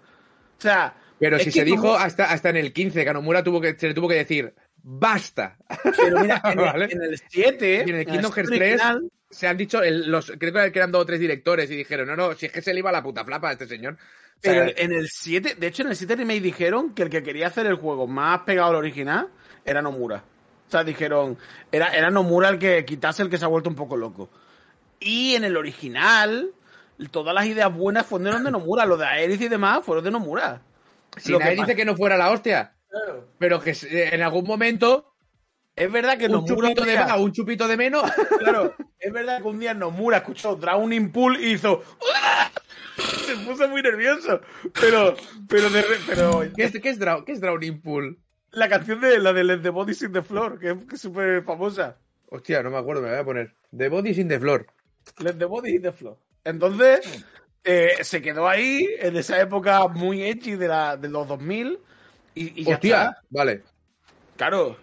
O sea, Pero si que se dijo hasta, hasta en el 15 que a Nomura tuvo que, se le tuvo que decir ¡Basta! Pero mira, en, el- Vale. en el 7, Y en el Kingdom Hearts serie 3 original, se han dicho, el- los, creo que eran dos o tres directores y dijeron, no, no, si es que se le iba la puta flapa a este señor. O sea, pero en el 7, de hecho en el 7 remake dijeron que el que quería hacer el juego más pegado al original era Nomura. O sea, dijeron, era, era Nomura el que quitase el que se ha vuelto un poco loco. Y en el original, todas las ideas buenas fueron de Nomura, lo de Aerith y demás fueron de Nomura. si lo que nadie dice que no fuera la hostia, pero que en algún momento Es verdad que un Nomura chupito de más, un chupito de menos. Claro, es verdad que un día Nomura escuchó Drowning Pool y hizo. Se puso muy nervioso. Pero, pero, de re- pero ¿Qué es, qué es, qué es Drowning Pool? la canción de la de Let the Bodies in the Floor, que es súper famosa. Hostia, no me acuerdo, me voy a poner. The Bodies in the Floor. Let the Bodies in the Floor. Entonces, eh, se quedó ahí en esa época muy edgy de, la, de los 2000. Y, y ya Hostia, está. vale. Claro.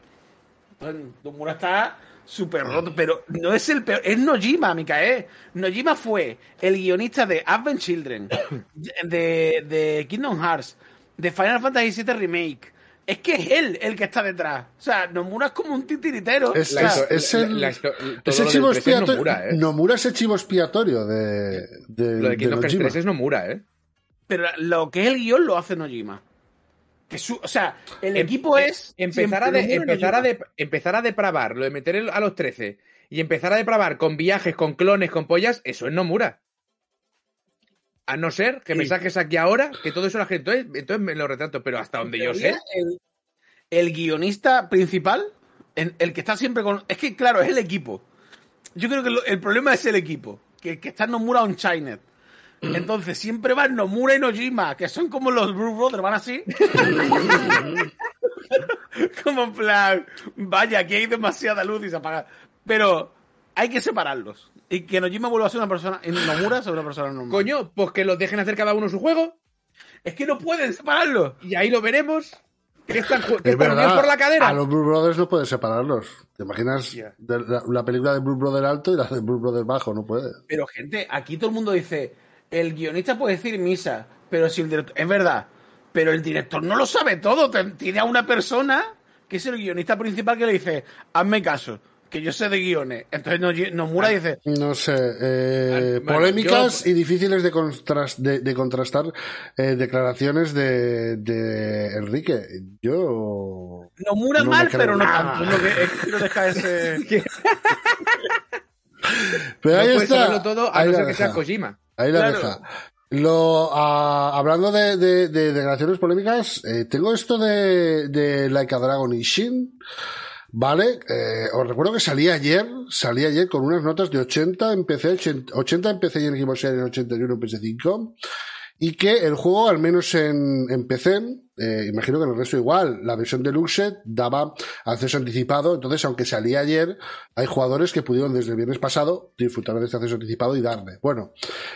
Nomura está súper roto, pero no es el peor. Es Nojima, Mikael. Nojima fue el guionista de Advent Children, de, de Kingdom Hearts, de Final Fantasy VII Remake. Es que es él el que está detrás. O sea, Nomura es como un titiritero. Es- O sea, es el- la Ese chivo 3 es expiatorio. Nomura, ¿eh? Nomura es el chivo expiatorio de, de, Lo de Kingdom Hearts Nojima. 3 es Nomura, ¿eh? pero lo que es el guion lo hace Nojima. Que su- o sea, el Em- equipo em- es. empezar a, de- empezar, a de- empezar a depravar, lo de meter a los 13 y empezar a depravar con viajes, con clones, con pollas, eso es Nomura. A no ser que me Sí. saques aquí ahora, que todo eso la gente. Entonces, entonces me lo retrato, pero hasta donde yo sé. El, el guionista principal, el que está siempre con. Es que, claro, es el equipo. Yo creo que lo- el problema es el equipo. Que, que está Nomura on China. Entonces siempre van Nomura y Nojima, que son como los Bruce Brothers, van así. como en plan, vaya, aquí hay demasiada luz y se apaga. Pero hay que separarlos. Y que Nojima vuelva a ser una persona. Y Nomura sea una persona normal. Coño, pues que los dejen hacer cada uno su juego Es que no pueden separarlos. y ahí lo veremos. Que están, que Es están unidos verdad, por la cadera. a los Blue Brothers no puedes separarlos. ¿Te imaginas la película de Blue Brother alto y la de Blue Brother bajo? No puede. Pero, gente, aquí todo el mundo dice, el guionista puede decir misa, pero si el director... Es verdad, pero el director no lo sabe todo. Tiene a una persona que es el guionista principal que le dice, hazme caso, que yo sé de guiones. Entonces Nomura dice, No sé. eh, Ah, bueno, polémicas yo- y difíciles de, contras- de, de contrastar eh, declaraciones de, de Enrique. Yo. Nomura No mal, pero no tanto. Que quiero dejar ese... Pero no ahí está. todo a Ahí no ser que sea deja. Kojima. Ahí la Claro. deja. Lo, ah, hablando de, de, de declaraciones polémicas, eh, tengo esto de, de Like a Dragon y Shin. Vale, eh, os recuerdo que salí ayer, salí ayer con unas notas de 80 en PC, 80 80 en PC y en Xbox Series, 81 en PS5. Y que el juego, al menos en, en PC, eh, imagino que en el resto igual, la versión deluxe daba acceso anticipado, entonces aunque salía ayer, hay jugadores que pudieron desde el viernes pasado disfrutar de este acceso anticipado y darle. Bueno,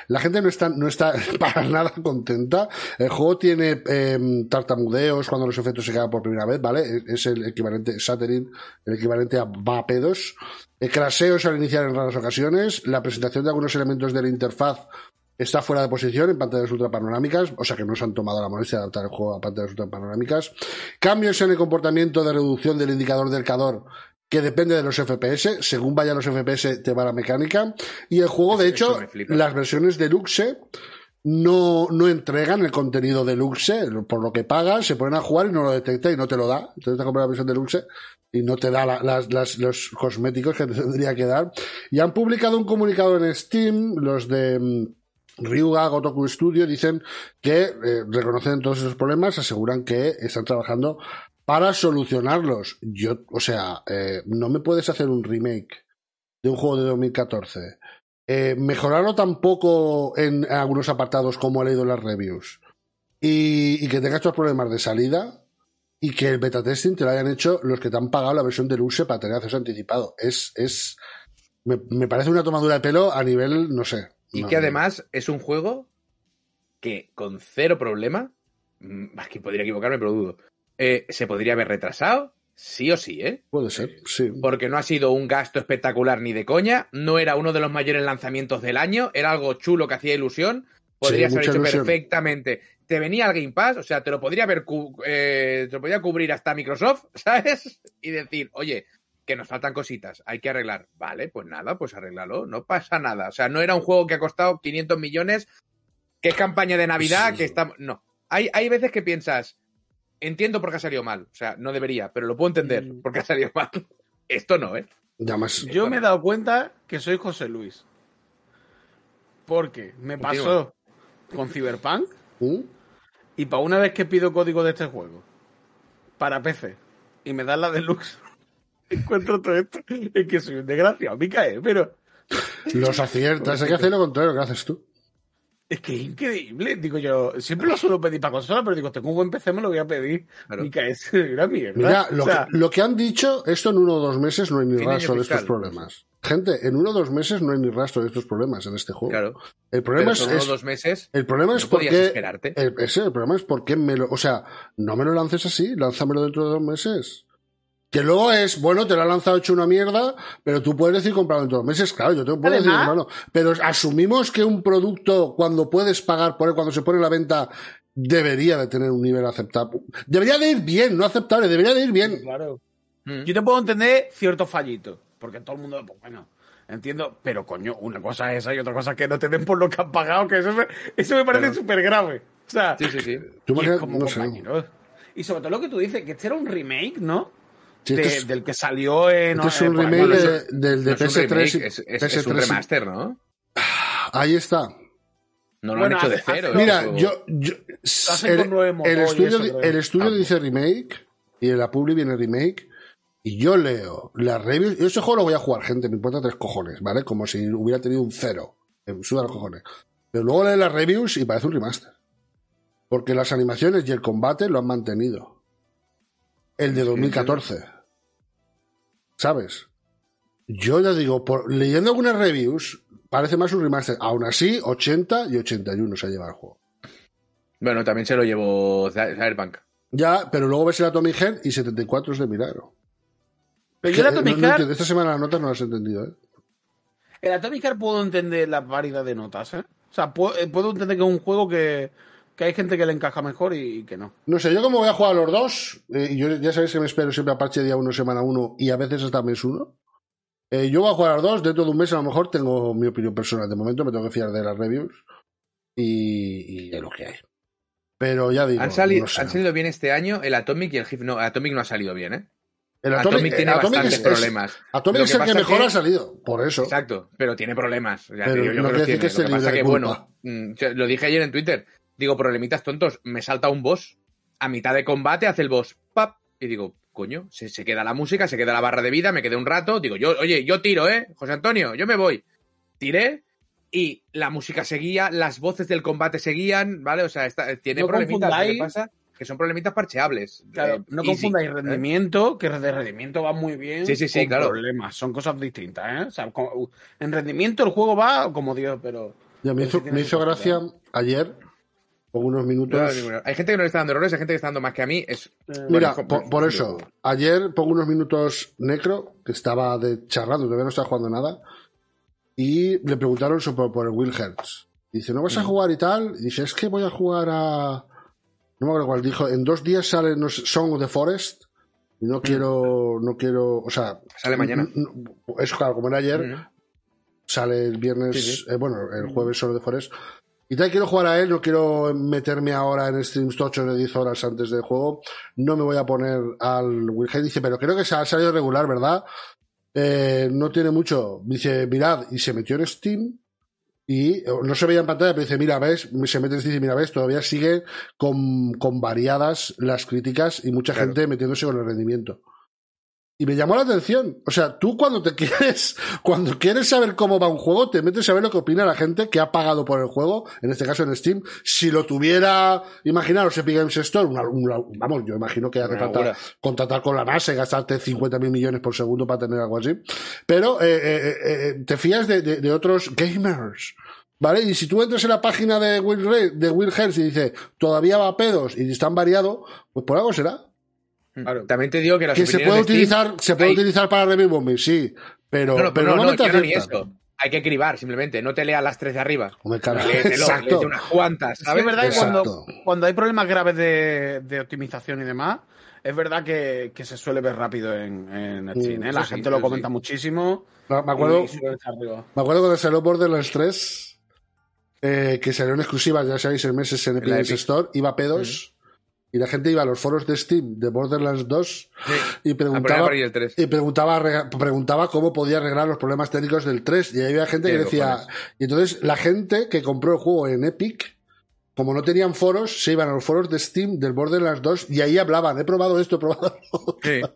la gente no está, no está para nada contenta. El juego tiene eh, tartamudeos cuando los efectos se quedan por primera vez, ¿vale? Es, es el equivalente, Sattering, el equivalente a vapedos. Eh, craseos al iniciar en raras ocasiones, la presentación de algunos elementos de la interfaz está fuera de posición en pantallas ultrapanorámicas, o sea que no se han tomado la molestia de adaptar el juego a pantallas ultrapanorámicas. Cambios en el comportamiento de reducción del indicador del cador que depende de los FPS, según vayan los FPS te va la mecánica. Y el juego, de hecho, las versiones deluxe no, no entregan el contenido deluxe, por lo que pagas, se ponen a jugar y no lo detecta y no te lo da. Entonces te compras la versión deluxe y no te da la- las, las- los cosméticos que te tendría que dar. Y han publicado un comunicado en Steam, los de mm, Ryuga Gotoku Studio, dicen que eh, reconocen todos esos problemas, aseguran que están trabajando para solucionarlos. Yo, o sea, eh, no me puedes hacer un remake de un juego de 2014. Eh, mejorarlo tampoco en algunos apartados como he leído en las reviews. Y, que tenga estos problemas de salida y que el beta testing te lo hayan hecho los que te han pagado la versión deluxe para tener acceso anticipado. Es, es, me, me parece una tomadura de pelo a nivel, no sé. Y que además es un juego que con cero problema, mm, es que podría equivocarme, pero dudo, eh, se podría haber retrasado, sí o sí, ¿eh? Puede ser, sí. Porque no ha sido un gasto espectacular ni de coña, no era uno de los mayores lanzamientos del año, era algo chulo que hacía ilusión, podría Sí, ser mucha hecho ilusión. perfectamente. Te venía al Game Pass, o sea, te lo podría haber eh, te lo podría cubrir hasta Microsoft, ¿sabes? Y decir, oye, que nos faltan cositas, hay que arreglar. Vale, pues nada, pues arréglalo, no pasa nada. O sea, no era un juego que ha costado 500 millones, que es campaña de Navidad, Sí. que está... No, hay, hay veces que piensas, entiendo por qué ha salido mal, o sea, no debería, pero lo puedo entender Mm. por qué ha salido mal. Esto no, ¿eh? Ya más. Yo me he dado cuenta que soy José Luis. Porque me pasó con Cyberpunk ¿Mm? y para una vez que pido código de este juego para PC y me dan la deluxe, encuentro todo esto. Es que soy un desgraciado, me cae, pero Los aciertas, hay que hacer lo contrario que haces tú. es que es increíble. Digo yo, siempre lo suelo pedir para consola, pero digo, tengo un buen PC, me lo voy a pedir. Claro. Cae, es una mierda. Mira, lo, O sea, que, lo que han dicho, esto en uno o dos meses no hay ni rastro de estos problemas. Gente, en uno o dos meses no hay ni rastro de estos problemas en este juego. Claro. El problema Pero es, unos es- dos meses. el problema es no porque esperarte. el, ese, el problema es porque me lo, o sea, no me lo lances así, lánzamelo dentro de dos meses. Que luego es, bueno, te lo ha lanzado hecho una mierda, pero tú puedes decir comprarlo dentro de dos meses, claro, yo te puedo decir, Además- hermano, pero asumimos que un producto, cuando puedes pagar por él, cuando se pone a la venta, debería de tener un nivel aceptable. Debería de ir bien, no aceptable, debería de ir bien. claro. Mm. Yo te puedo entender ciertos fallitos, porque todo el mundo, pues bueno, entiendo, pero coño, una cosa es esa y otra cosa es que no te den por lo que han pagado, que eso me, eso me parece súper grave. O sea, Sí, sí, sí. Tú y es como no sé. Y sobre todo lo que tú dices, que este era un remake, ¿no? Sí, De- es- del que salió en. Este es un eh, remake bueno, de- del de No es un PS3 y remake, es, es- es un PS3 remaster, ¿no? Ahí está. No lo Bueno, han hecho de cero. hace- el Mira, yo, yo el, el estudio, eso, el estudio Ah. dice remake y en la publi viene remake y yo leo las reviews. Yo ese juego lo voy a jugar, gente, me importa tres cojones, ¿vale? Como si hubiera tenido un cero. Me suda los cojones. Pero luego leo las reviews y parece un remaster. Porque las animaciones y el combate lo han mantenido. El de 2014. ¿Sabes? Yo ya digo, por, leyendo algunas reviews, parece más un remaster. Aún así, 80 y 81 se lleva el juego. Bueno, también se lo llevó Cy- Cyberpunk. Ya, pero luego ves el Atomic Heart y 74 es de milagro. Pero yo el eh, Atomic no- no esta semana las notas no las he entendido, ¿eh? el Atomic Heart puedo entender la variedad de notas, ¿eh? O sea, puedo, eh, puedo entender que es un juego que, que hay gente que le encaja mejor y, y que no. No sé, yo como voy a jugar a los dos, eh, y yo ya sabéis que me espero siempre a parche día 1, semana 1 y a veces hasta mes 1. Eh, yo voy a jugar a los dos, dentro de un mes a lo mejor tengo mi opinión personal. De momento me tengo que fiar de las reviews y, y de lo que hay. Pero ya digo, Han, sali- no sé. han salido bien este año el Atomic y el HIF. No, Atomic no ha salido bien, ¿eh? el Atomic, Atomic, tiene el Atomic bastantes es- es- problemas. Atomic Lo es el que mejor que- ha salido, por eso. Exacto, pero tiene problemas. Ya te Pero digo yo no que decir tiene. que Lo que pasa bueno, mm, yo lo dije ayer en Twitter. Digo, problemitas tontos. Me salta un boss. A mitad de combate hace el boss. ¡Pap! Y digo, coño, se, se queda la música, se queda la barra de vida, me quedé un rato. Digo, yo, oye, yo tiro, ¿eh? José Antonio, yo me voy. Tiré y la música seguía, las voces del combate seguían, ¿vale? O sea, está- tiene No problemitas. ¿qué pasa? Que son problemitas parcheables. Claro, Eh, no easy, confundáis ¿eh? rendimiento, que de rendimiento va muy bien. Sí, sí, sí, con claro. problemas, son cosas distintas, ¿eh? O sea, en rendimiento el juego va como Dios, pero. Ya me pero hizo, sí tiene me hizo sus gracia ayer, con unos No, minutos. hay gente que no le está dando errores, hay gente que está dando más que a mí. Es, Eh, Mira, bueno, por, por eso, ayer pongo unos minutos Necro, que estaba de charlando, todavía no estaba jugando nada, y le preguntaron sobre, por el Will Hertz. Dice, ¿no vas a jugar y tal? Y dice, es que voy a jugar a... No me acuerdo cuál dijo, en dos días sale no sé, Song of the Forest, y no quiero, no quiero, o sea... Sale mañana. Es claro, como era ayer, Ujú. sale el viernes, Sí, sí. eh, bueno, el jueves solo de Forest. Y tal, quiero jugar a él, no quiero meterme ahora en streams tochos de 10 horas antes del juego. No me voy a poner al Wilhelm. Dice, pero creo que se ha salido regular, ¿verdad? Eh, no tiene mucho. Dice, mirad, y se metió en Steam. Y no se veía en pantalla, pero dice, mira, ves, se mete en Steam y dice, mira, ves, todavía sigue con, con variadas las críticas y mucha Claro. gente metiéndose con el rendimiento. Y me llamó la atención. O sea, tú cuando te quieres, cuando quieres saber cómo va un juego, te metes a ver lo que opina la gente que ha pagado por el juego, en este caso en Steam. Si lo tuviera, imaginaros Epic Games Store, una- una- vamos, yo imagino que hace falta contratar con la NASA y gastarte 50 mil millones por segundo para tener algo así. Pero eh, eh, eh, te fías de, de- de otros gamers. ¿Vale? Y si tú entras en la página de Will, Re- de Will Hertz y dice, todavía va a pedos y están variado, pues por algo será. Claro. También te digo que las Que se puede de Steam- utilizar, se puede hay- utilizar para review bombing, sí. Pero, No, no, pero no, no, normalmente yo no ni eso. Hay que cribar, simplemente. No te leas las tres de arriba. Léetelo, exacto. léete unas cuantas, Sí, ¿sabes? es verdad que cuando, cuando hay problemas graves de, de optimización y demás, es verdad que, que se suele ver rápido en, en Steam. Mm, ¿eh? La sí, gente lo comenta sí. muchísimo. Me acuerdo, me acuerdo cuando salió Borderlands 3, eh, que salió en exclusiva, ya sabéis, en meses en Epic. Store, iba a pedos, y la gente iba a los foros de Steam de Borderlands 2 Sí. y preguntaba, por ahí el 3. y preguntaba, preguntaba cómo podía arreglar los problemas técnicos del 3. Y ahí había gente que decía. Y entonces la gente que compró el juego en Epic, como no tenían foros, se iban a los foros de Steam del Borderlands 2 y ahí hablaban. He probado esto, he probado. lo Sí. otro".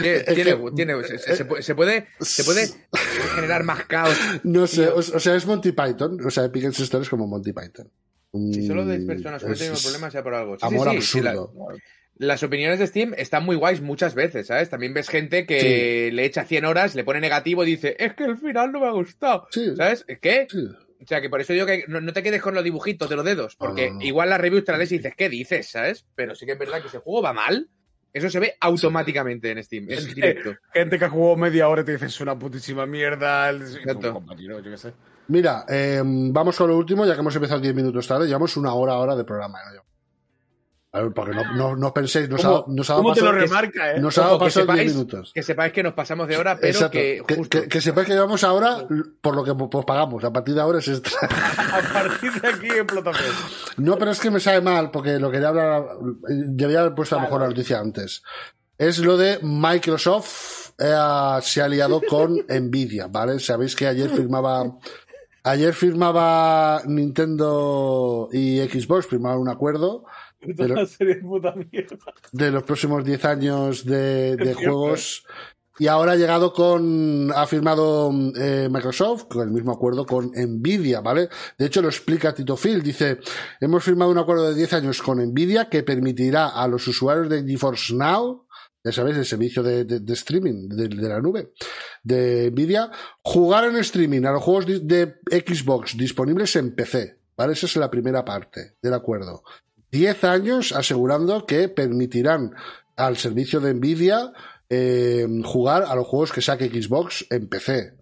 Tiene, tiene- se, se- se puede, se puede, generar más caos. No sé, o, o sea, es Monty Python. O sea, Epic Games Store es como Monty Python. Si solo de Mm, personas no es- tienen es problemas, sea por algo. Sí, amor sí, sí, sí, la- absurdo. las opiniones de Steam están muy guays muchas veces, ¿sabes? También ves gente que le echa 100 horas, le pone negativo y dice, es que el final no me ha gustado. ¿Sabes? ¿Qué? O sea, que por eso digo que no, no te quedes con los dibujitos de los dedos, porque No, no, no. igual las reviews te las lees y dices, ¿qué dices? ¿Sabes? Pero sí que es verdad que ese juego va mal. Eso se ve automáticamente en Steam, es directo. Gente que jugó media hora y te dice es una putísima mierda. El... Exacto. compañero, yo qué sé. Mira, eh, vamos con lo último, ya que hemos empezado 10 minutos tarde. Llevamos una hora ahora de programa. ¿no? A ver, porque no, no, no penséis, nos ha, ¿Cómo, nos ha dado cómo te paso, lo remarca, eh? nos ha dado que paso 10 sepáis- minutos. Que sepáis que nos pasamos de hora, pero Exacto. que Que, justo. que- que sepáis que llevamos ahora por lo que pues, pagamos. A partir de ahora es extra. A partir de aquí explota todo. No, pero es que me sabe mal porque lo quería hablar. Debía haber puesto a lo mejor la noticia antes. Es lo de Microsoft eh, se ha aliado con Nvidia, ¿vale? Sabéis que ayer firmaba. Ayer firmaba Nintendo y Xbox, firmaron un acuerdo De los próximos 10 años de, juegos. Y ahora ha llegado con, ha firmado eh, Microsoft con el mismo acuerdo con Nvidia, ¿vale? De hecho lo explica Tito Phil, dice, hemos firmado un acuerdo de 10 años con Nvidia que permitirá a los usuarios de GeForce Now, ya sabéis, el servicio de, de- de streaming de, de la nube de Nvidia, jugar en streaming a los juegos de Xbox disponibles en PC, ¿vale? Esa es la primera parte del acuerdo. 10 años asegurando que permitirán al servicio de Nvidia eh, jugar a los juegos que saque Xbox en PC,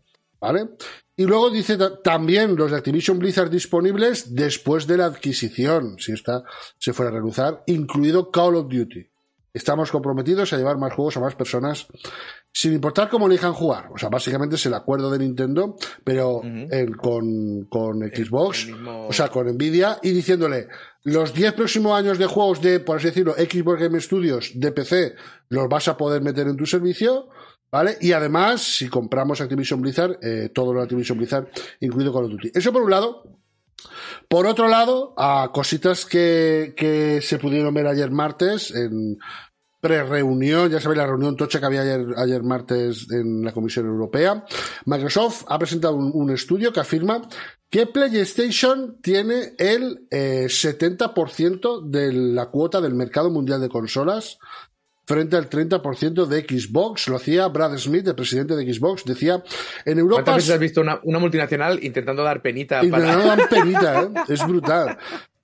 ¿vale? Y luego dice ta- también los de Activision Blizzard disponibles después de la adquisición, si esta se fuera a realizar, incluido Call of Duty. Estamos comprometidos a llevar más juegos a más personas sin importar cómo elijan jugar. O sea, básicamente es el acuerdo de Nintendo, pero en- con, con Xbox, el mismo- o sea, con Nvidia, y diciéndole, los 10 próximos años de juegos de, por así decirlo, Xbox Game Studios de PC, los vas a poder meter en tu servicio, ¿vale? Y además, si compramos Activision Blizzard, eh, todo lo Activision Blizzard, incluido Call of Duty. Eso por un lado. Por otro lado, a cositas que, que se pudieron ver ayer martes en, pre-reunión, ya sabéis la reunión tocha que había ayer, ayer martes en la Comisión Europea. Microsoft ha presentado un, un estudio que afirma que PlayStation tiene el eh, 70% de la cuota del mercado mundial de consolas frente al 30% de Xbox. Lo hacía Brad Smith, el presidente de Xbox. Decía, en Europa... ¿Cuántas veces has visto una, una multinacional intentando dar penita para... me dan penita, ¿eh? Es brutal.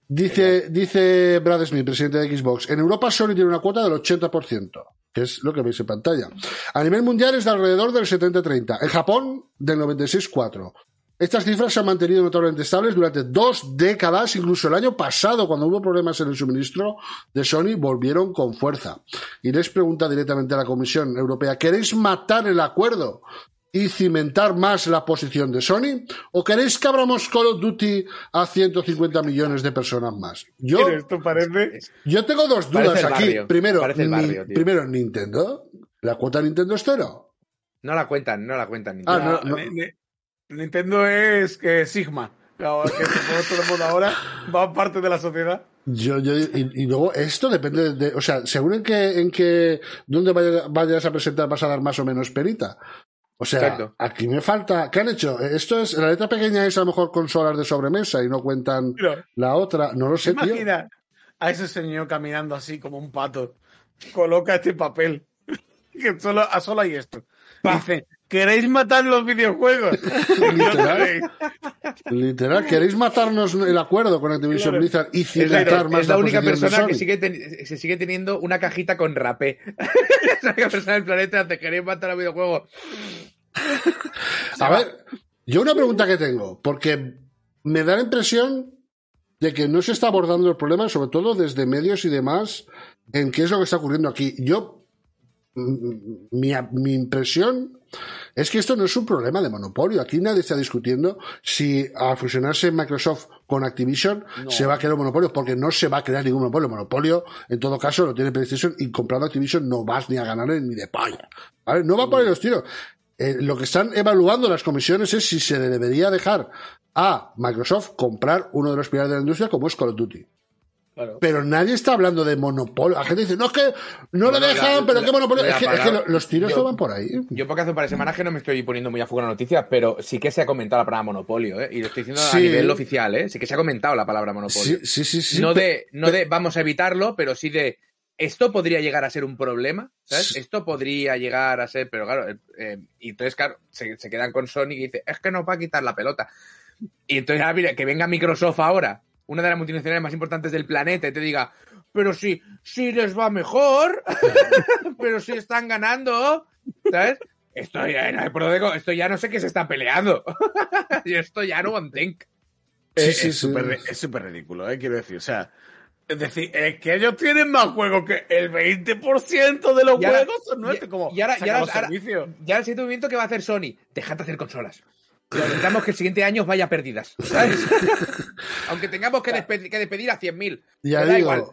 Dice, dice Brad Smith, presidente de Xbox, en Europa Sony tiene una cuota del 80%, que es lo que veis en pantalla. A nivel mundial es de alrededor del 70-30. En Japón, del 96-4. Estas cifras se han mantenido notablemente estables durante dos décadas, incluso el año pasado, cuando hubo problemas en el suministro de Sony, volvieron con fuerza. Y les pregunta directamente a la Comisión Europea, ¿queréis matar el acuerdo y cimentar más la posición de Sony? ¿O queréis que abramos Call of Duty a 150 millones de personas más? Yo, Pero esto parece. yo tengo dos dudas Parece el aquí. Primero, parece el ni- barrio, tío. primero, Nintendo. ¿La cuota de Nintendo es cero? No la cuentan, no la cuentan. Ah, Nintendo. no, no. Ni- ni- Nintendo es que Sigma. Ahora que se pone todo el mundo ahora va parte de la sociedad. Yo, yo, y, y luego esto depende de, o sea, según en qué, en qué, dónde vaya- vayas a presentar vas a dar más o menos perita. O sea, Exacto. aquí me falta, ¿qué han hecho? Esto es, la letra pequeña es a lo mejor consolas de sobremesa y no cuentan la otra, no lo sé, tío. imagina a ese señor caminando así como un pato. Coloca este papel. Que solo, a solo hay esto. Dice, ¿queréis matar los videojuegos? Literal. Literal, ¿queréis matarnos el acuerdo con Activision Claro. Blizzard y cimentar la, más es la única de ¿eh? persona que sigue ten- se sigue teniendo una cajita con rapé. es la única persona del planeta que queréis matar al videojuego. A ver, yo una pregunta que tengo, porque me da la impresión de que no se está abordando el problema, sobre todo desde medios y demás, en qué es lo que está ocurriendo aquí. Yo, mi, mi impresión es que esto no es un problema de monopolio. Aquí nadie está discutiendo si al fusionarse Microsoft con Activision se va a crear un monopolio, porque no se va a crear ningún monopolio. Monopolio, en todo caso, lo tiene PlayStation y comprando Activision no vas ni a ganar ni de. ¿Vale? No va por ahí los tiros. Eh, lo que están evaluando las comisiones es si se le debería dejar a Microsoft comprar uno de los pilares de la industria como es Call of Duty. Claro. Pero nadie está hablando de monopolio. La gente dice, no es que no Bueno, le dejan, la- pero la- qué monopolio. Es que, es los tiros yo- no van por ahí. Yo porque hace un par de semanas que no me estoy poniendo muy a fuego la noticia, pero sí que se ha comentado la palabra monopolio, ¿eh? Y lo estoy diciendo Sí. a nivel oficial, ¿eh? Sí que se ha comentado la palabra monopolio. Sí, sí, sí. sí, no de, no de vamos a evitarlo, pero sí de esto podría llegar a ser un problema, ¿sabes? Sí. Esto podría llegar a ser, pero claro, eh, eh, y entonces, claro, se, se quedan con Sony y dice, es que nos va a quitar la pelota. Y entonces, ah, mira, que venga Microsoft ahora, una de las multinacionales más importantes del planeta, y te diga, pero sí, sí les va mejor, pero sí están ganando, ¿sabes? Esto ya, no, por lo digo, esto ya no sé qué se está peleando. y esto ya no entenc. Sí, Eh, sí, es súper ri- es súper ridículo, ¿eh? quiero decir. O sea, es decir, es que ellos tienen más juegos que el 20% de los Y ahora- juegos son nuestros. y- Como, y ahora- y ahora-. Ya el siguiente movimiento que va a hacer Sony, dejad de hacer consolas. Necesitamos que el siguiente año vaya perdidas, ¿sabes? Aunque tengamos que, despe- que despedir a 100.000. Ya da digo, igual.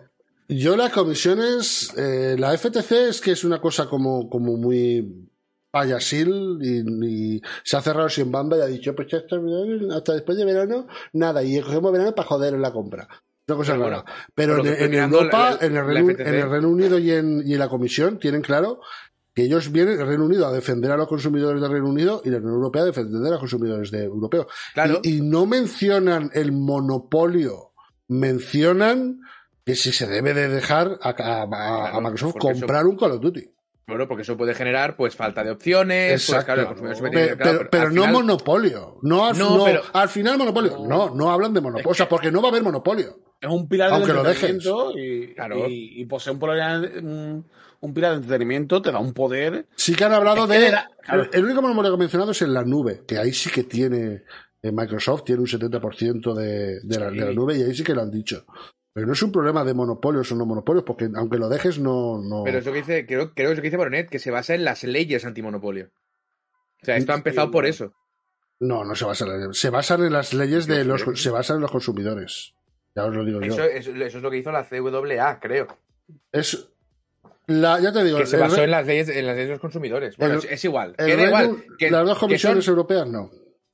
yo las comisiones, eh, la FTC es que es una cosa como, como muy payasil y, y se ha cerrado sin bamba y ha dicho, pues hasta, hasta después de verano, nada, y cogemos verano para joder en la compra. Una cosa Pero rara. bueno, Pero en, mirando, Europa, la- la- en, el la Reino, FTC. en el Reino Unido y en, y en la Comisión tienen claro que ellos vienen, el Reino Unido, a defender a los consumidores del Reino Unido y la Unión Europea a defender a los consumidores de europeos. Claro. Y, y no mencionan el monopolio, mencionan que si se debe de dejar a, a- a- a Claro, Microsoft eso- comprar un Call of Duty. Bueno, porque eso puede generar pues falta de opciones, pues Exacto. claro, pero, claro, pero al no final- monopolio. No, al, No, no, pero- al final monopolio. No, no hablan de monopolio. O sea, porque no va a haber monopolio. Es un pilar del Aunque lo entretenimiento y, Claro. y, y posee un, un, pilar de entretenimiento, te da un poder. Sí que han hablado de... claro. el, único monopolio que he mencionado es en la nube, que ahí sí que tiene... eh, Microsoft tiene un 70% de, de, la, de la Sí. nube y ahí sí que lo han dicho. Pero no es un problema de monopolios o no monopolios, porque aunque lo dejes, no... no... Pero eso que dice, creo, creo que eso que dice Baronet, que se basa en las leyes antimonopolio. O sea, esto ha empezado por eso. No, no se basan en las- Se basan en las leyes de los... Se basan en los consumidores. Ya os lo digo yo. Eso, eso, eso es lo que hizo la CWA, creo. Es... La, ya te digo, Que se basó en las leyes, en las leyes de los consumidores. Bueno, el- es, igual. el Reino- igual. Que, las dos son, comisiones europeas no.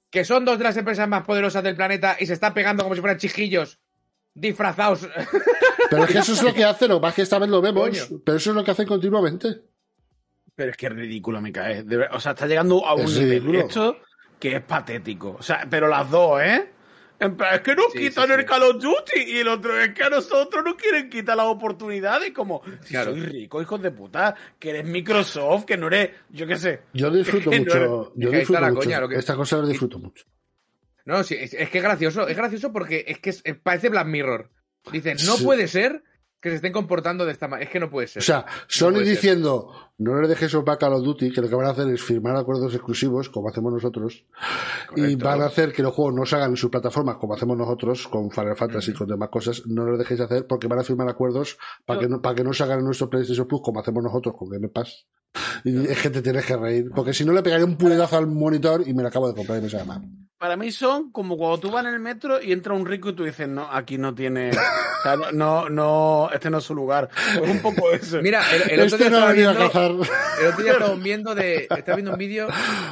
que son dos de las empresas más poderosas del planeta y se están pegando como si fueran chijillos. disfrazados. Pero es que eso es lo que hacen, lo que pasa es que esta vez lo vemos, Coño. pero eso es lo que hacen continuamente. Pero es que es ridículo, me cae. O sea, está llegando a un Es nivel esto que es patético. O sea, pero las dos, ¿eh? En plan, es que nos Sí, quitan sí, el sí. Call of Duty y el otro es que a nosotros nos quieren quitar las oportunidades. Como, si Claro. sois ricos, hijos de puta, que eres Microsoft, que no eres, yo qué sé. Yo disfruto no mucho, yo disfruto la mucho. coña, lo que- Esta cosa la disfruto mucho. No, sí, es, es que es gracioso. Es gracioso porque es que es- parece Black Mirror. Dicen, no Sí. puede ser que se estén comportando de esta manera. Es que no puede ser. O sea, Sony puede ser. No le dejes sopar Call of Duty, que lo que van a hacer es firmar acuerdos exclusivos, como hacemos nosotros, y van a hacer que los juegos no salgan en sus plataformas, como hacemos nosotros, con Final Fantasy y con demás cosas, no lo dejéis hacer porque van a firmar acuerdos para que no, para que no salgan en nuestro PlayStation Plus, como hacemos nosotros con Game Pass. Y es que te tienes que reír, porque si no le pegaría un puñetazo al monitor y me lo acabo de comprar y me sabe mal. Para mí son como cuando tú vas en el metro y entra un rico y tú dices, no, aquí no tiene. O sea, no, no, este no es su lugar. Pues un poco eso. Mira, el, el otro Este día no estaba a viendo, el otro día estaba viendo de, estaba viendo un vídeo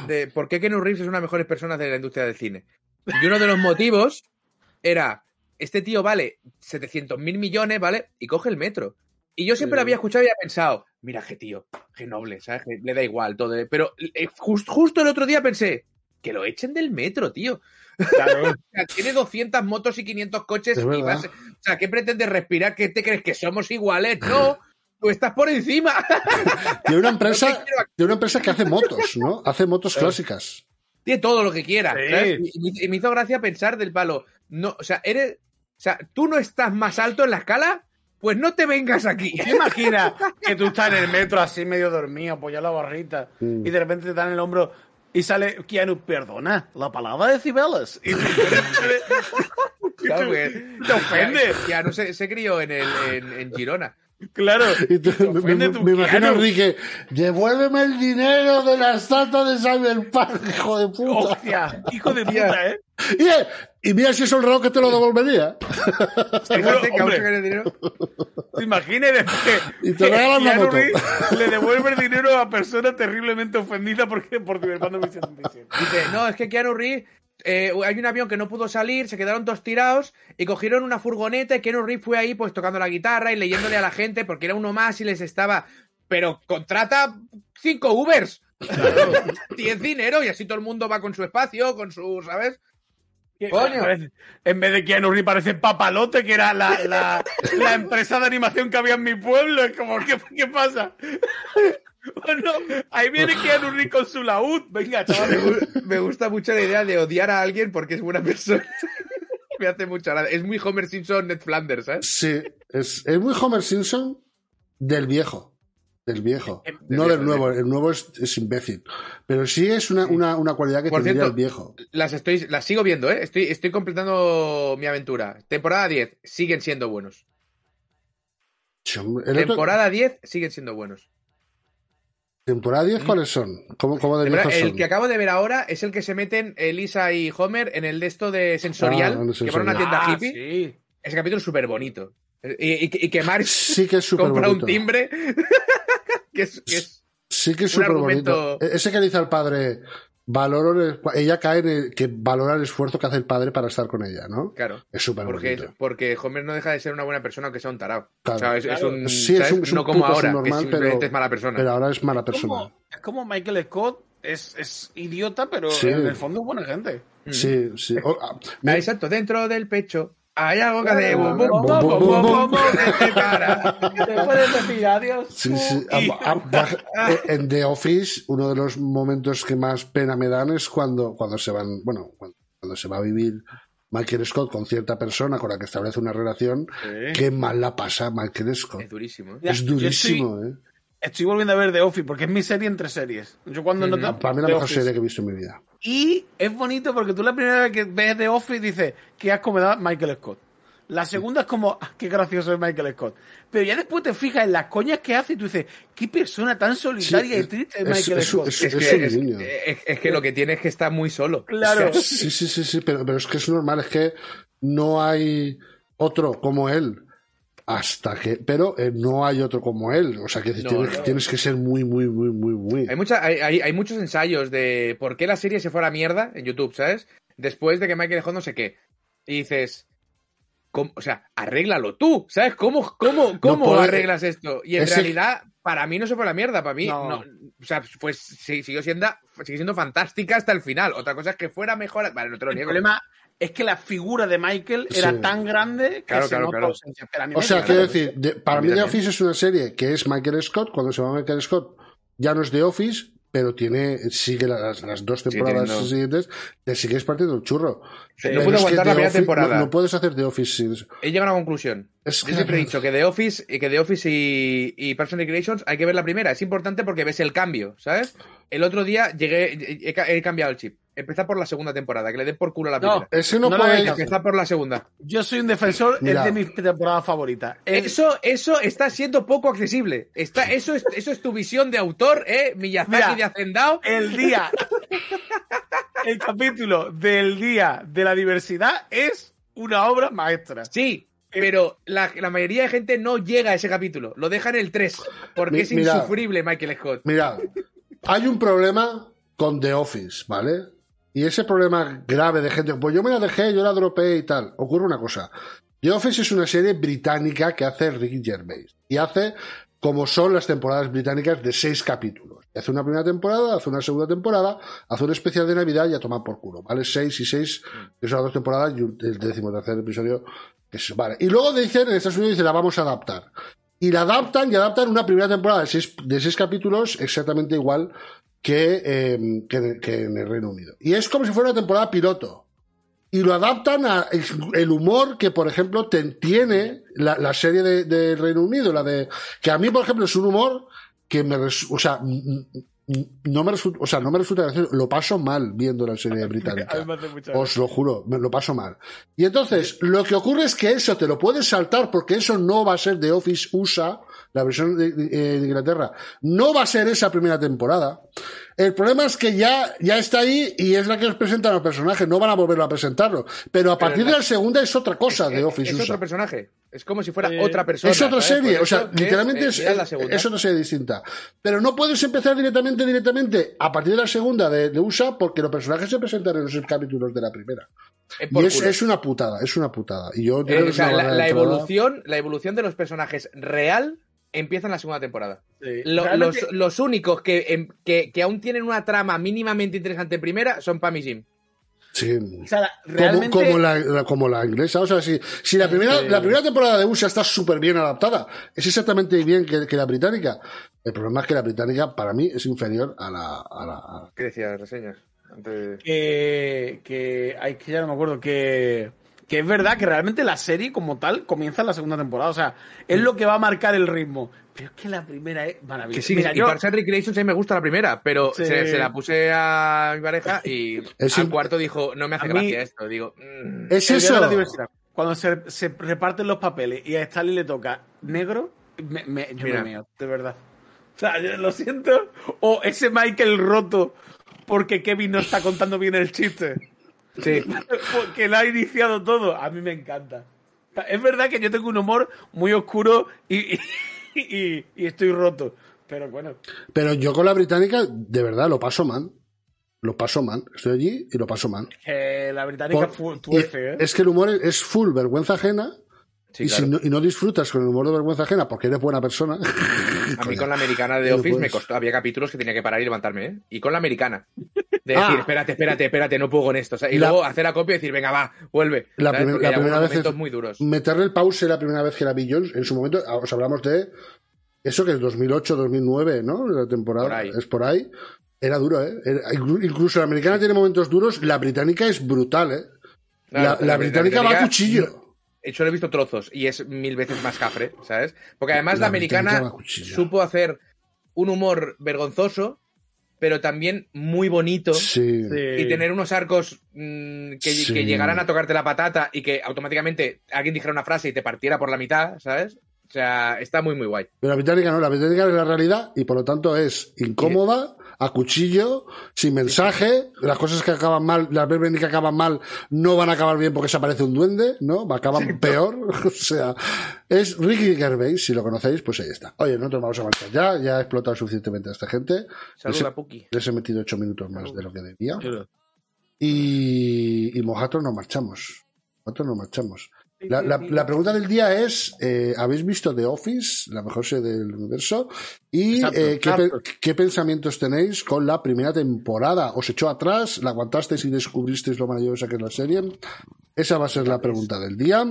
de por qué Keanu Reeves es una de las mejores personas de la industria del cine. Y uno de los motivos era, este tío vale 700 mil millones, ¿vale? Y coge el metro. Y yo siempre lo había escuchado y había pensado, mira qué tío, qué noble, ¿sabes? Que le da igual todo. Pero eh, jus- justo el otro día pensé, que lo echen del metro, tío. Claro. O sea, tiene 200 motos y 500 coches Es y vas- O sea, ¿qué pretendes respirar? ¿Qué te crees que somos iguales? No, tú estás por encima. Tiene una empresa, tiene una empresa que hace motos, ¿no? Hace motos clásicas. Tiene todo lo que quiera. Sí. ¿sabes? Y, y me- hizo gracia pensar del palo. No, o sea, eres. O sea, tú no estás más alto en la escala, pues no te vengas aquí. ¿Te imaginas que tú estás en el metro así medio dormido, apoyado la barrita, Mm. y de repente te dan el hombro y sale Keanu, perdona, la palabra de Cibeles. Y te ofende. Ya no se, se crió en, el, en, en Girona. Claro. Y tú- te me, imagino a. Enrique, devuélveme el dinero de la estatua de Cyberpunk, hijo de puta. Hostia, hijo de puta, ¿eh? Y, eh, y mira si es honrado que te lo devolvería. Seguro, que hombre. dinero. ¿Te imaginas después Y te regalan moto. Le devuelve el dinero a persona terriblemente ofendida porque por Cyberpunk 2077? Dice, no, es que Keanu Reeves, eh, hay un avión que no pudo salir, se quedaron todos tirados y cogieron una furgoneta y Keanu Reeves fue ahí pues tocando la guitarra y leyéndole a la gente porque era uno más y les estaba... Pero contrata cinco Ubers. Tienes dinero y así todo el mundo va con su espacio, con su, ¿sabes? Coño. En vez de Keanu Reeves parece Papalote, que era la, la, la empresa de animación que había en mi pueblo. Es como, ¿qué, qué pasa? Bueno, ahí viene Keanu Reeves con su laúd. Venga, gu- me gusta mucho la idea de odiar a alguien porque es buena persona. me hace mucha gracia. Es muy Homer Simpson, Ned Flanders, ¿sabes? Sí, es, es muy Homer Simpson del viejo. Del viejo. Del No viejo, del nuevo. El nuevo es, es imbécil. Pero sí es una, una, una cualidad que Por tendría cierto, el viejo. Las estoy, las sigo viendo, ¿eh? Estoy, estoy completando mi aventura. Temporada 10, siguen siendo buenos. Otro- Temporada 10, siguen siendo buenos. ¿Temporada 10 cuáles son? ¿Cómo, cómo de Temporada- viejos el son? que acabo de ver ahora es el que se meten Elisa y Homer en el de esto de sensorial, Ah, que van a una tienda Ah, hippie. sí. Ese capítulo es súper bonito. Y, y- y que Marx Sí que es súper compra bonito. un timbre que es, que es- Sí que es súper bonito. E- Ese que dice al padre, valoro el- ella cae en el- que valora el esfuerzo que hace el padre para estar con ella, ¿no? Claro. Es súper Porque, bonito. porque Homer no deja de ser una buena persona aunque sea un tarao. Claro. O sea, es, un, Sí, es un- es un no como ahora, que simplemente pero- es mala persona. Pero ahora es mala Es persona. como, es como Michael Scott. Es, es idiota, pero Sí. en el fondo es buena gente. Sí, sí. O- ah, Ah, me- exacto, dentro del pecho Allá boca de Sí, sí. Eh, en The Office, uno de los momentos que más pena me dan es cuando, cuando se van, bueno, cuando se va a vivir Michael Scott con cierta persona con la que establece una relación, sí. qué mal la pasa Michael Scott. Es durísimo. ¿eh? Es durísimo, estoy, ¿eh? Estoy volviendo a ver The Office porque es mi serie entre series. Yo cuando no te- Para mí la The mejor Office. serie que he visto en mi vida. Y es bonito porque tú la primera vez que ves The Office dices, qué asco me da Michael Scott. La segunda es como, ah, qué gracioso es Michael Scott. Pero ya después te fijas en las coñas que hace y tú dices, qué persona tan solitaria Sí, y triste es es- Michael es- Scott. es- Es es que, un es, niño. es- es que lo que tiene es que está muy solo. Claro. Sí, sí, sí, sí, pero, pero es que es normal, es que no hay otro como él. Hasta que, pero eh, no hay otro como él. O sea que No, tienes, no. tienes que ser muy, muy, muy, muy, muy. Hay, mucha, hay, hay, hay muchos ensayos de por qué la serie se fue a la mierda en YouTube, ¿sabes? Después de que Michael dejó no sé qué. Y dices, ¿cómo? o sea, arréglalo tú, ¿sabes? ¿Cómo, cómo, cómo puede- arreglas esto? Y en Ese- realidad, para mí no se fue la mierda, para mí, No. no, o sea, pues sí, siguió siendo, sigue siendo fantástica hasta el final. Otra cosa es que fuera mejor, vale, no te lo El niego. problema es que la figura de Michael era Sí. tan grande que Claro, se claro, nota claro. ausencia. Pero a nivel O sea, quiero decir, de- para mí mí The. Office es una serie que es Michael Scott. Cuando se llama Michael Scott, ya no es The Office, pero tiene sigue las, las dos temporadas teniendo- siguientes, te sigues partiendo el churro. Sí, no que aguantar la primera temporada. No, no puedes hacer The Office sin. He llegado a una conclusión. Es Yo que- siempre he dicho que The Office, y que The Office y, y and Recreations hay que ver la primera. Es importante porque ves el cambio, ¿sabes? El otro día llegué, he cambiado el chip. Empezar por la segunda temporada, que le den por culo a la No, primera. No, No lo puedes. hagas. Empezar por la segunda. Yo soy un defensor, Mira. es de mis temporadas favoritas. Es- Eso, eso está siendo poco accesible. Está, eso, es, eso es tu visión de autor, ¿eh? Miyazaki Mira. de Hacendado. el día, el capítulo del día de la diversidad es una obra maestra. Sí, pero la, la mayoría de gente no llega a ese capítulo. Lo deja en el 3. Porque Mi- es mira. insufrible Michael Scott. Mira, hay un problema con The Office, ¿vale? Y ese problema grave de gente, pues yo me la dejé, yo la dropé y tal. Ocurre una cosa. The Office es una serie británica que hace Ricky Gervais. Y hace como son las temporadas británicas de seis capítulos. Hace una primera temporada, hace una segunda temporada, hace un especial de Navidad y a tomar por culo, ¿vale? Seis y seis, que son las dos temporadas y el decimotercer episodio. que es- vale. Y luego dicen, en Estados Unidos dicen, la vamos a adaptar. Y la adaptan y adaptan una primera temporada de seis, de seis capítulos exactamente igual que, eh, que, que en el Reino Unido. Y es como si fuera una temporada piloto. Y lo adaptan a el humor que, por ejemplo, te tiene la, la serie de, de Reino Unido, la de. Que a mí, por ejemplo, es un humor que me. res- O sea, no me resulta, o sea, no me resulta gracioso. Lo paso mal viendo la serie británica. Os lo juro, me lo paso mal. Y entonces, lo que ocurre es que eso te lo puedes saltar porque eso no va a ser de Office USA, la versión de, de- de Inglaterra. No va a ser esa primera temporada. El problema es que ya, ya está ahí y es la que os presentan los personajes. No van a volverlo a presentarlo. Pero a partir la- de la segunda es otra cosa de Es- Office es otro personaje. Es como si fuera Eh, otra persona. Es otra ¿sabes? serie, o sea, es- literalmente eh, es, ya la segunda. es otra serie distinta. Pero no puedes empezar directamente, directamente a partir de la segunda de, de USA porque los personajes se presentan en los capítulos de la primera. Es por Y es, una putada, es una putada. Y yo Eh, creo que o sea, la, la evolución, la evolución de los personajes real empieza en la segunda temporada. Sí. Lo- Realmente- los, los únicos que, em, que, que aún tienen una trama mínimamente interesante en primera son Pam y Jim. Sí. o sea, la- Como, la, la- como la inglesa. O sea, si, si la, primera, Sí. la primera temporada de USA está súper bien adaptada, es exactamente bien que, que la británica. El problema es que la británica, para mí, es inferior a la. A la a- ¿Qué decías, reseñas? Antes... que, que, ay, que ya no me acuerdo, que, que es verdad que realmente la serie como tal comienza en la segunda temporada. O sea, es lo que va a marcar el ritmo. Pero es que la primera es maravillosa. Que sí, Mira, y yo- Parks and Recreations a mí me gusta la primera, pero Sí. se, se la puse a mi pareja y Es al cuarto dijo, no me hace A mí- gracia esto. Digo, mm, Es el eso. la diversidad. Cuando se, se reparten los papeles y a Stanley le toca negro, me, me- yo Mira. me meo, de verdad. O sea, yo lo siento. O ese Michael roto porque Kevin no está contando bien el chiste. Sí. Porque lo ha iniciado todo. A mí me encanta. Es verdad que yo tengo un humor muy oscuro y, y, y- y estoy roto. Pero bueno. Pero yo con la británica, de verdad, lo paso mal. Lo paso mal. Estoy allí y lo paso mal. La británica Por- tuerce, ¿eh? Es que el humor es full vergüenza ajena. Sí, y, claro. si no, y no disfrutas con el humor de vergüenza ajena porque eres buena persona. A mí con la americana de No Office me costó, había capítulos que tenía que parar y levantarme, ¿eh? Y con la americana. De Ah. decir, espérate, espérate, espérate, no puedo con esto. o sea, y La- luego hacer la copia y decir, venga, va, vuelve. La, primer- la primera vez es- muy duros. meterle el pause la primera vez que la vi yo, en su momento, os hablamos de eso que es 2008, 2009, ¿no? La temporada Por ahí. es por ahí. Era duro, ¿eh? Era- incluso la americana tiene momentos duros, la británica es brutal, ¿eh? Claro, la, la británica va a cuchillo. De hecho, lo he visto trozos y es mil veces más cafre, ¿sabes? Porque además La americana supo hacer un humor vergonzoso, pero también muy bonito. Sí. Y tener unos arcos mm, que, Sí. que llegaran a tocarte la patata y que automáticamente alguien dijera una frase y te partiera por la mitad, ¿sabes? O sea, está muy, muy guay. Pero la británica no, la británica es la realidad y por lo tanto es incómoda, a cuchillo, sin mensaje, las cosas que acaban mal, las veces que acaban mal no van a acabar bien porque se aparece un duende, ¿no? Acaban peor, o sea, es Ricky Gervais, si lo conocéis, pues ahí está. Oye, nosotros vamos a marchar ya, ya he explotado suficientemente a esta gente, Saluda, Les- Puki. les he metido ocho minutos más de lo que debía y, y nosotros nos marchamos, nosotros nos marchamos. La, la- la pregunta del día es, eh, ¿habéis visto The Office, la mejor serie del universo? Y Exacto, eh, ¿qué, exacto. pe- qué pensamientos tenéis con la primera temporada? ¿Os echó atrás? ¿La aguantasteis y descubristeis lo maravillosa que es la serie? Esa va a ser la pregunta del día.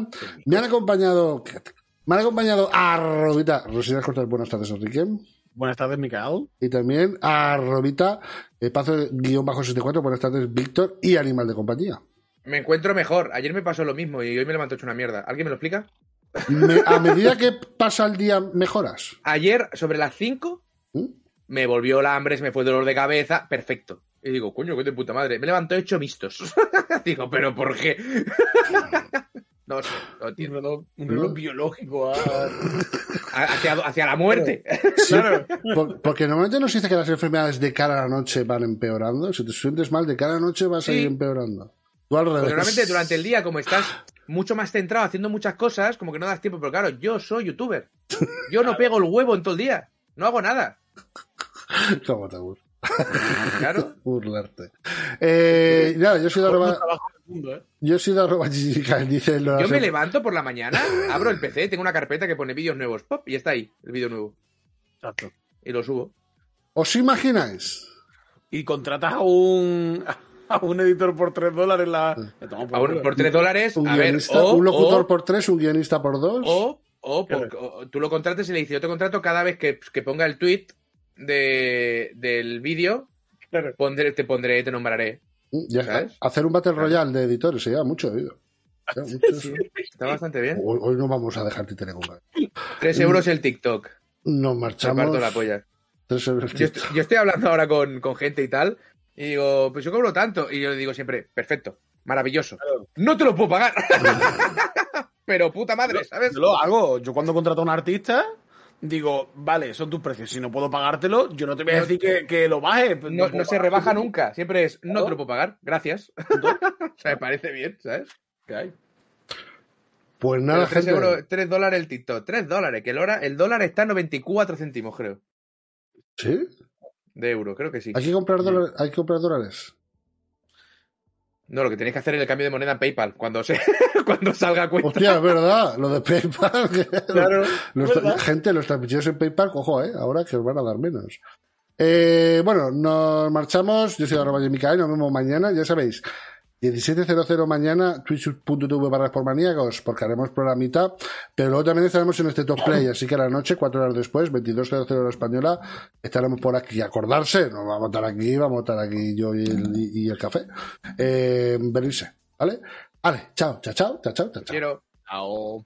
Me han acompañado... Me han acompañado a Robita. Rosina Cortés, buenas tardes, Enrique. Buenas tardes, Micael. Y también a Robita, eh, Pazo guion bajo 64, buenas tardes, Víctor y Animal de Compañía. Me encuentro mejor. Ayer me pasó lo mismo y hoy me levanto hecho una mierda. ¿Alguien me lo explica? Me- a medida que pasa el día, mejoras. Ayer, sobre las 5, ¿Mm? me volvió la hambre, se me fue el dolor de cabeza. Perfecto. Y digo, coño, qué de puta madre. Me levanto hecho vistos. digo, ¿pero por qué? no sé, no Un reloj, un reloj biológico. ah. A- Hacia, hacia la muerte. Sí, por- porque normalmente nos dice que las enfermedades de cara a la noche van empeorando. Si te sientes mal de cara a la noche, vas a ir empeorando. Tú al revés. Porque normalmente durante el día, como estás mucho más centrado haciendo muchas cosas, como que no das tiempo. Pero claro, yo soy youtuber. Yo no pego el huevo en todo el día. No hago nada. ¿Cómo te gusta Claro. burlarte? Eh, nada, yo soy de arroba, mundo, ¿eh? yo soy de arroba dice Yo me levanto por la mañana, abro el PC, tengo una carpeta que pone vídeos nuevos. Pop, y está ahí, el vídeo nuevo. Exacto. Y lo subo. ¿Os imagináis? Y contratas a un, a un editor por 3 dólares la. Por A un- por 3 dólares, Un, a ver, guionista, o, un locutor o- por tres, un guionista por dos. o, o por- o tú lo contrates y le dices, yo te contrato cada vez que, que ponga el tweet de, del vídeo, pondré, te pondré, te nombraré. Mm, ya está. ¿sabes? Hacer un Battle Royale de editores, se lleva mucho oído. Mucho. Está bastante bien. Hoy, hoy no vamos a dejar títere con ganas. 3 euros el TikTok. Nos marchamos. parto la polla. Tres euros. Yo estoy, yo estoy hablando ahora con, con gente y tal, y digo, pues yo cobro tanto. Y yo le digo siempre, perfecto, maravilloso. Claro. No te lo puedo pagar. Pero puta madre, ¿sabes? Yo lo hago. Yo cuando contrato a un artista, digo, vale, son tus precios. Si no puedo pagártelo, yo no te voy a decir que, que lo baje. pues No, no se rebaja nunca, siempre es, no te lo puedo pagar, gracias. o sea, me parece bien, ¿sabes? ¿Qué hay? Pues nada, Pero 3, gente. euros, 3 dólares el TikTok, 3 dólares, que el, hora, el dólar está en 94 céntimos, creo, ¿Sí? De euro, creo que sí. Hay que comprar dólares. Hay que comprar dólares. No, lo que tenéis que hacer es el cambio de moneda en PayPal, cuando, se, cuando salga a cuenta. Hostia, es verdad. Lo de PayPal. Claro, gente, los transmitidos en PayPal, cojo, ¿eh? Ahora que os van a dar menos. Eh, bueno, nos marchamos. Yo soy arroba Micael, nos vemos mañana. Ya sabéis, 17.00 mañana, twitch.tv barra por maníacos, porque haremos programita. Pero luego también estaremos en este top play. Así que a la noche, cuatro horas después, 22.00 hora española, estaremos por aquí. Acordarse, no vamos a estar aquí, vamos a estar aquí yo y el, café. Eh, venirse, ¿vale? Vale, chao, chao, chao, chao, chao. chao. Quiero. Chao.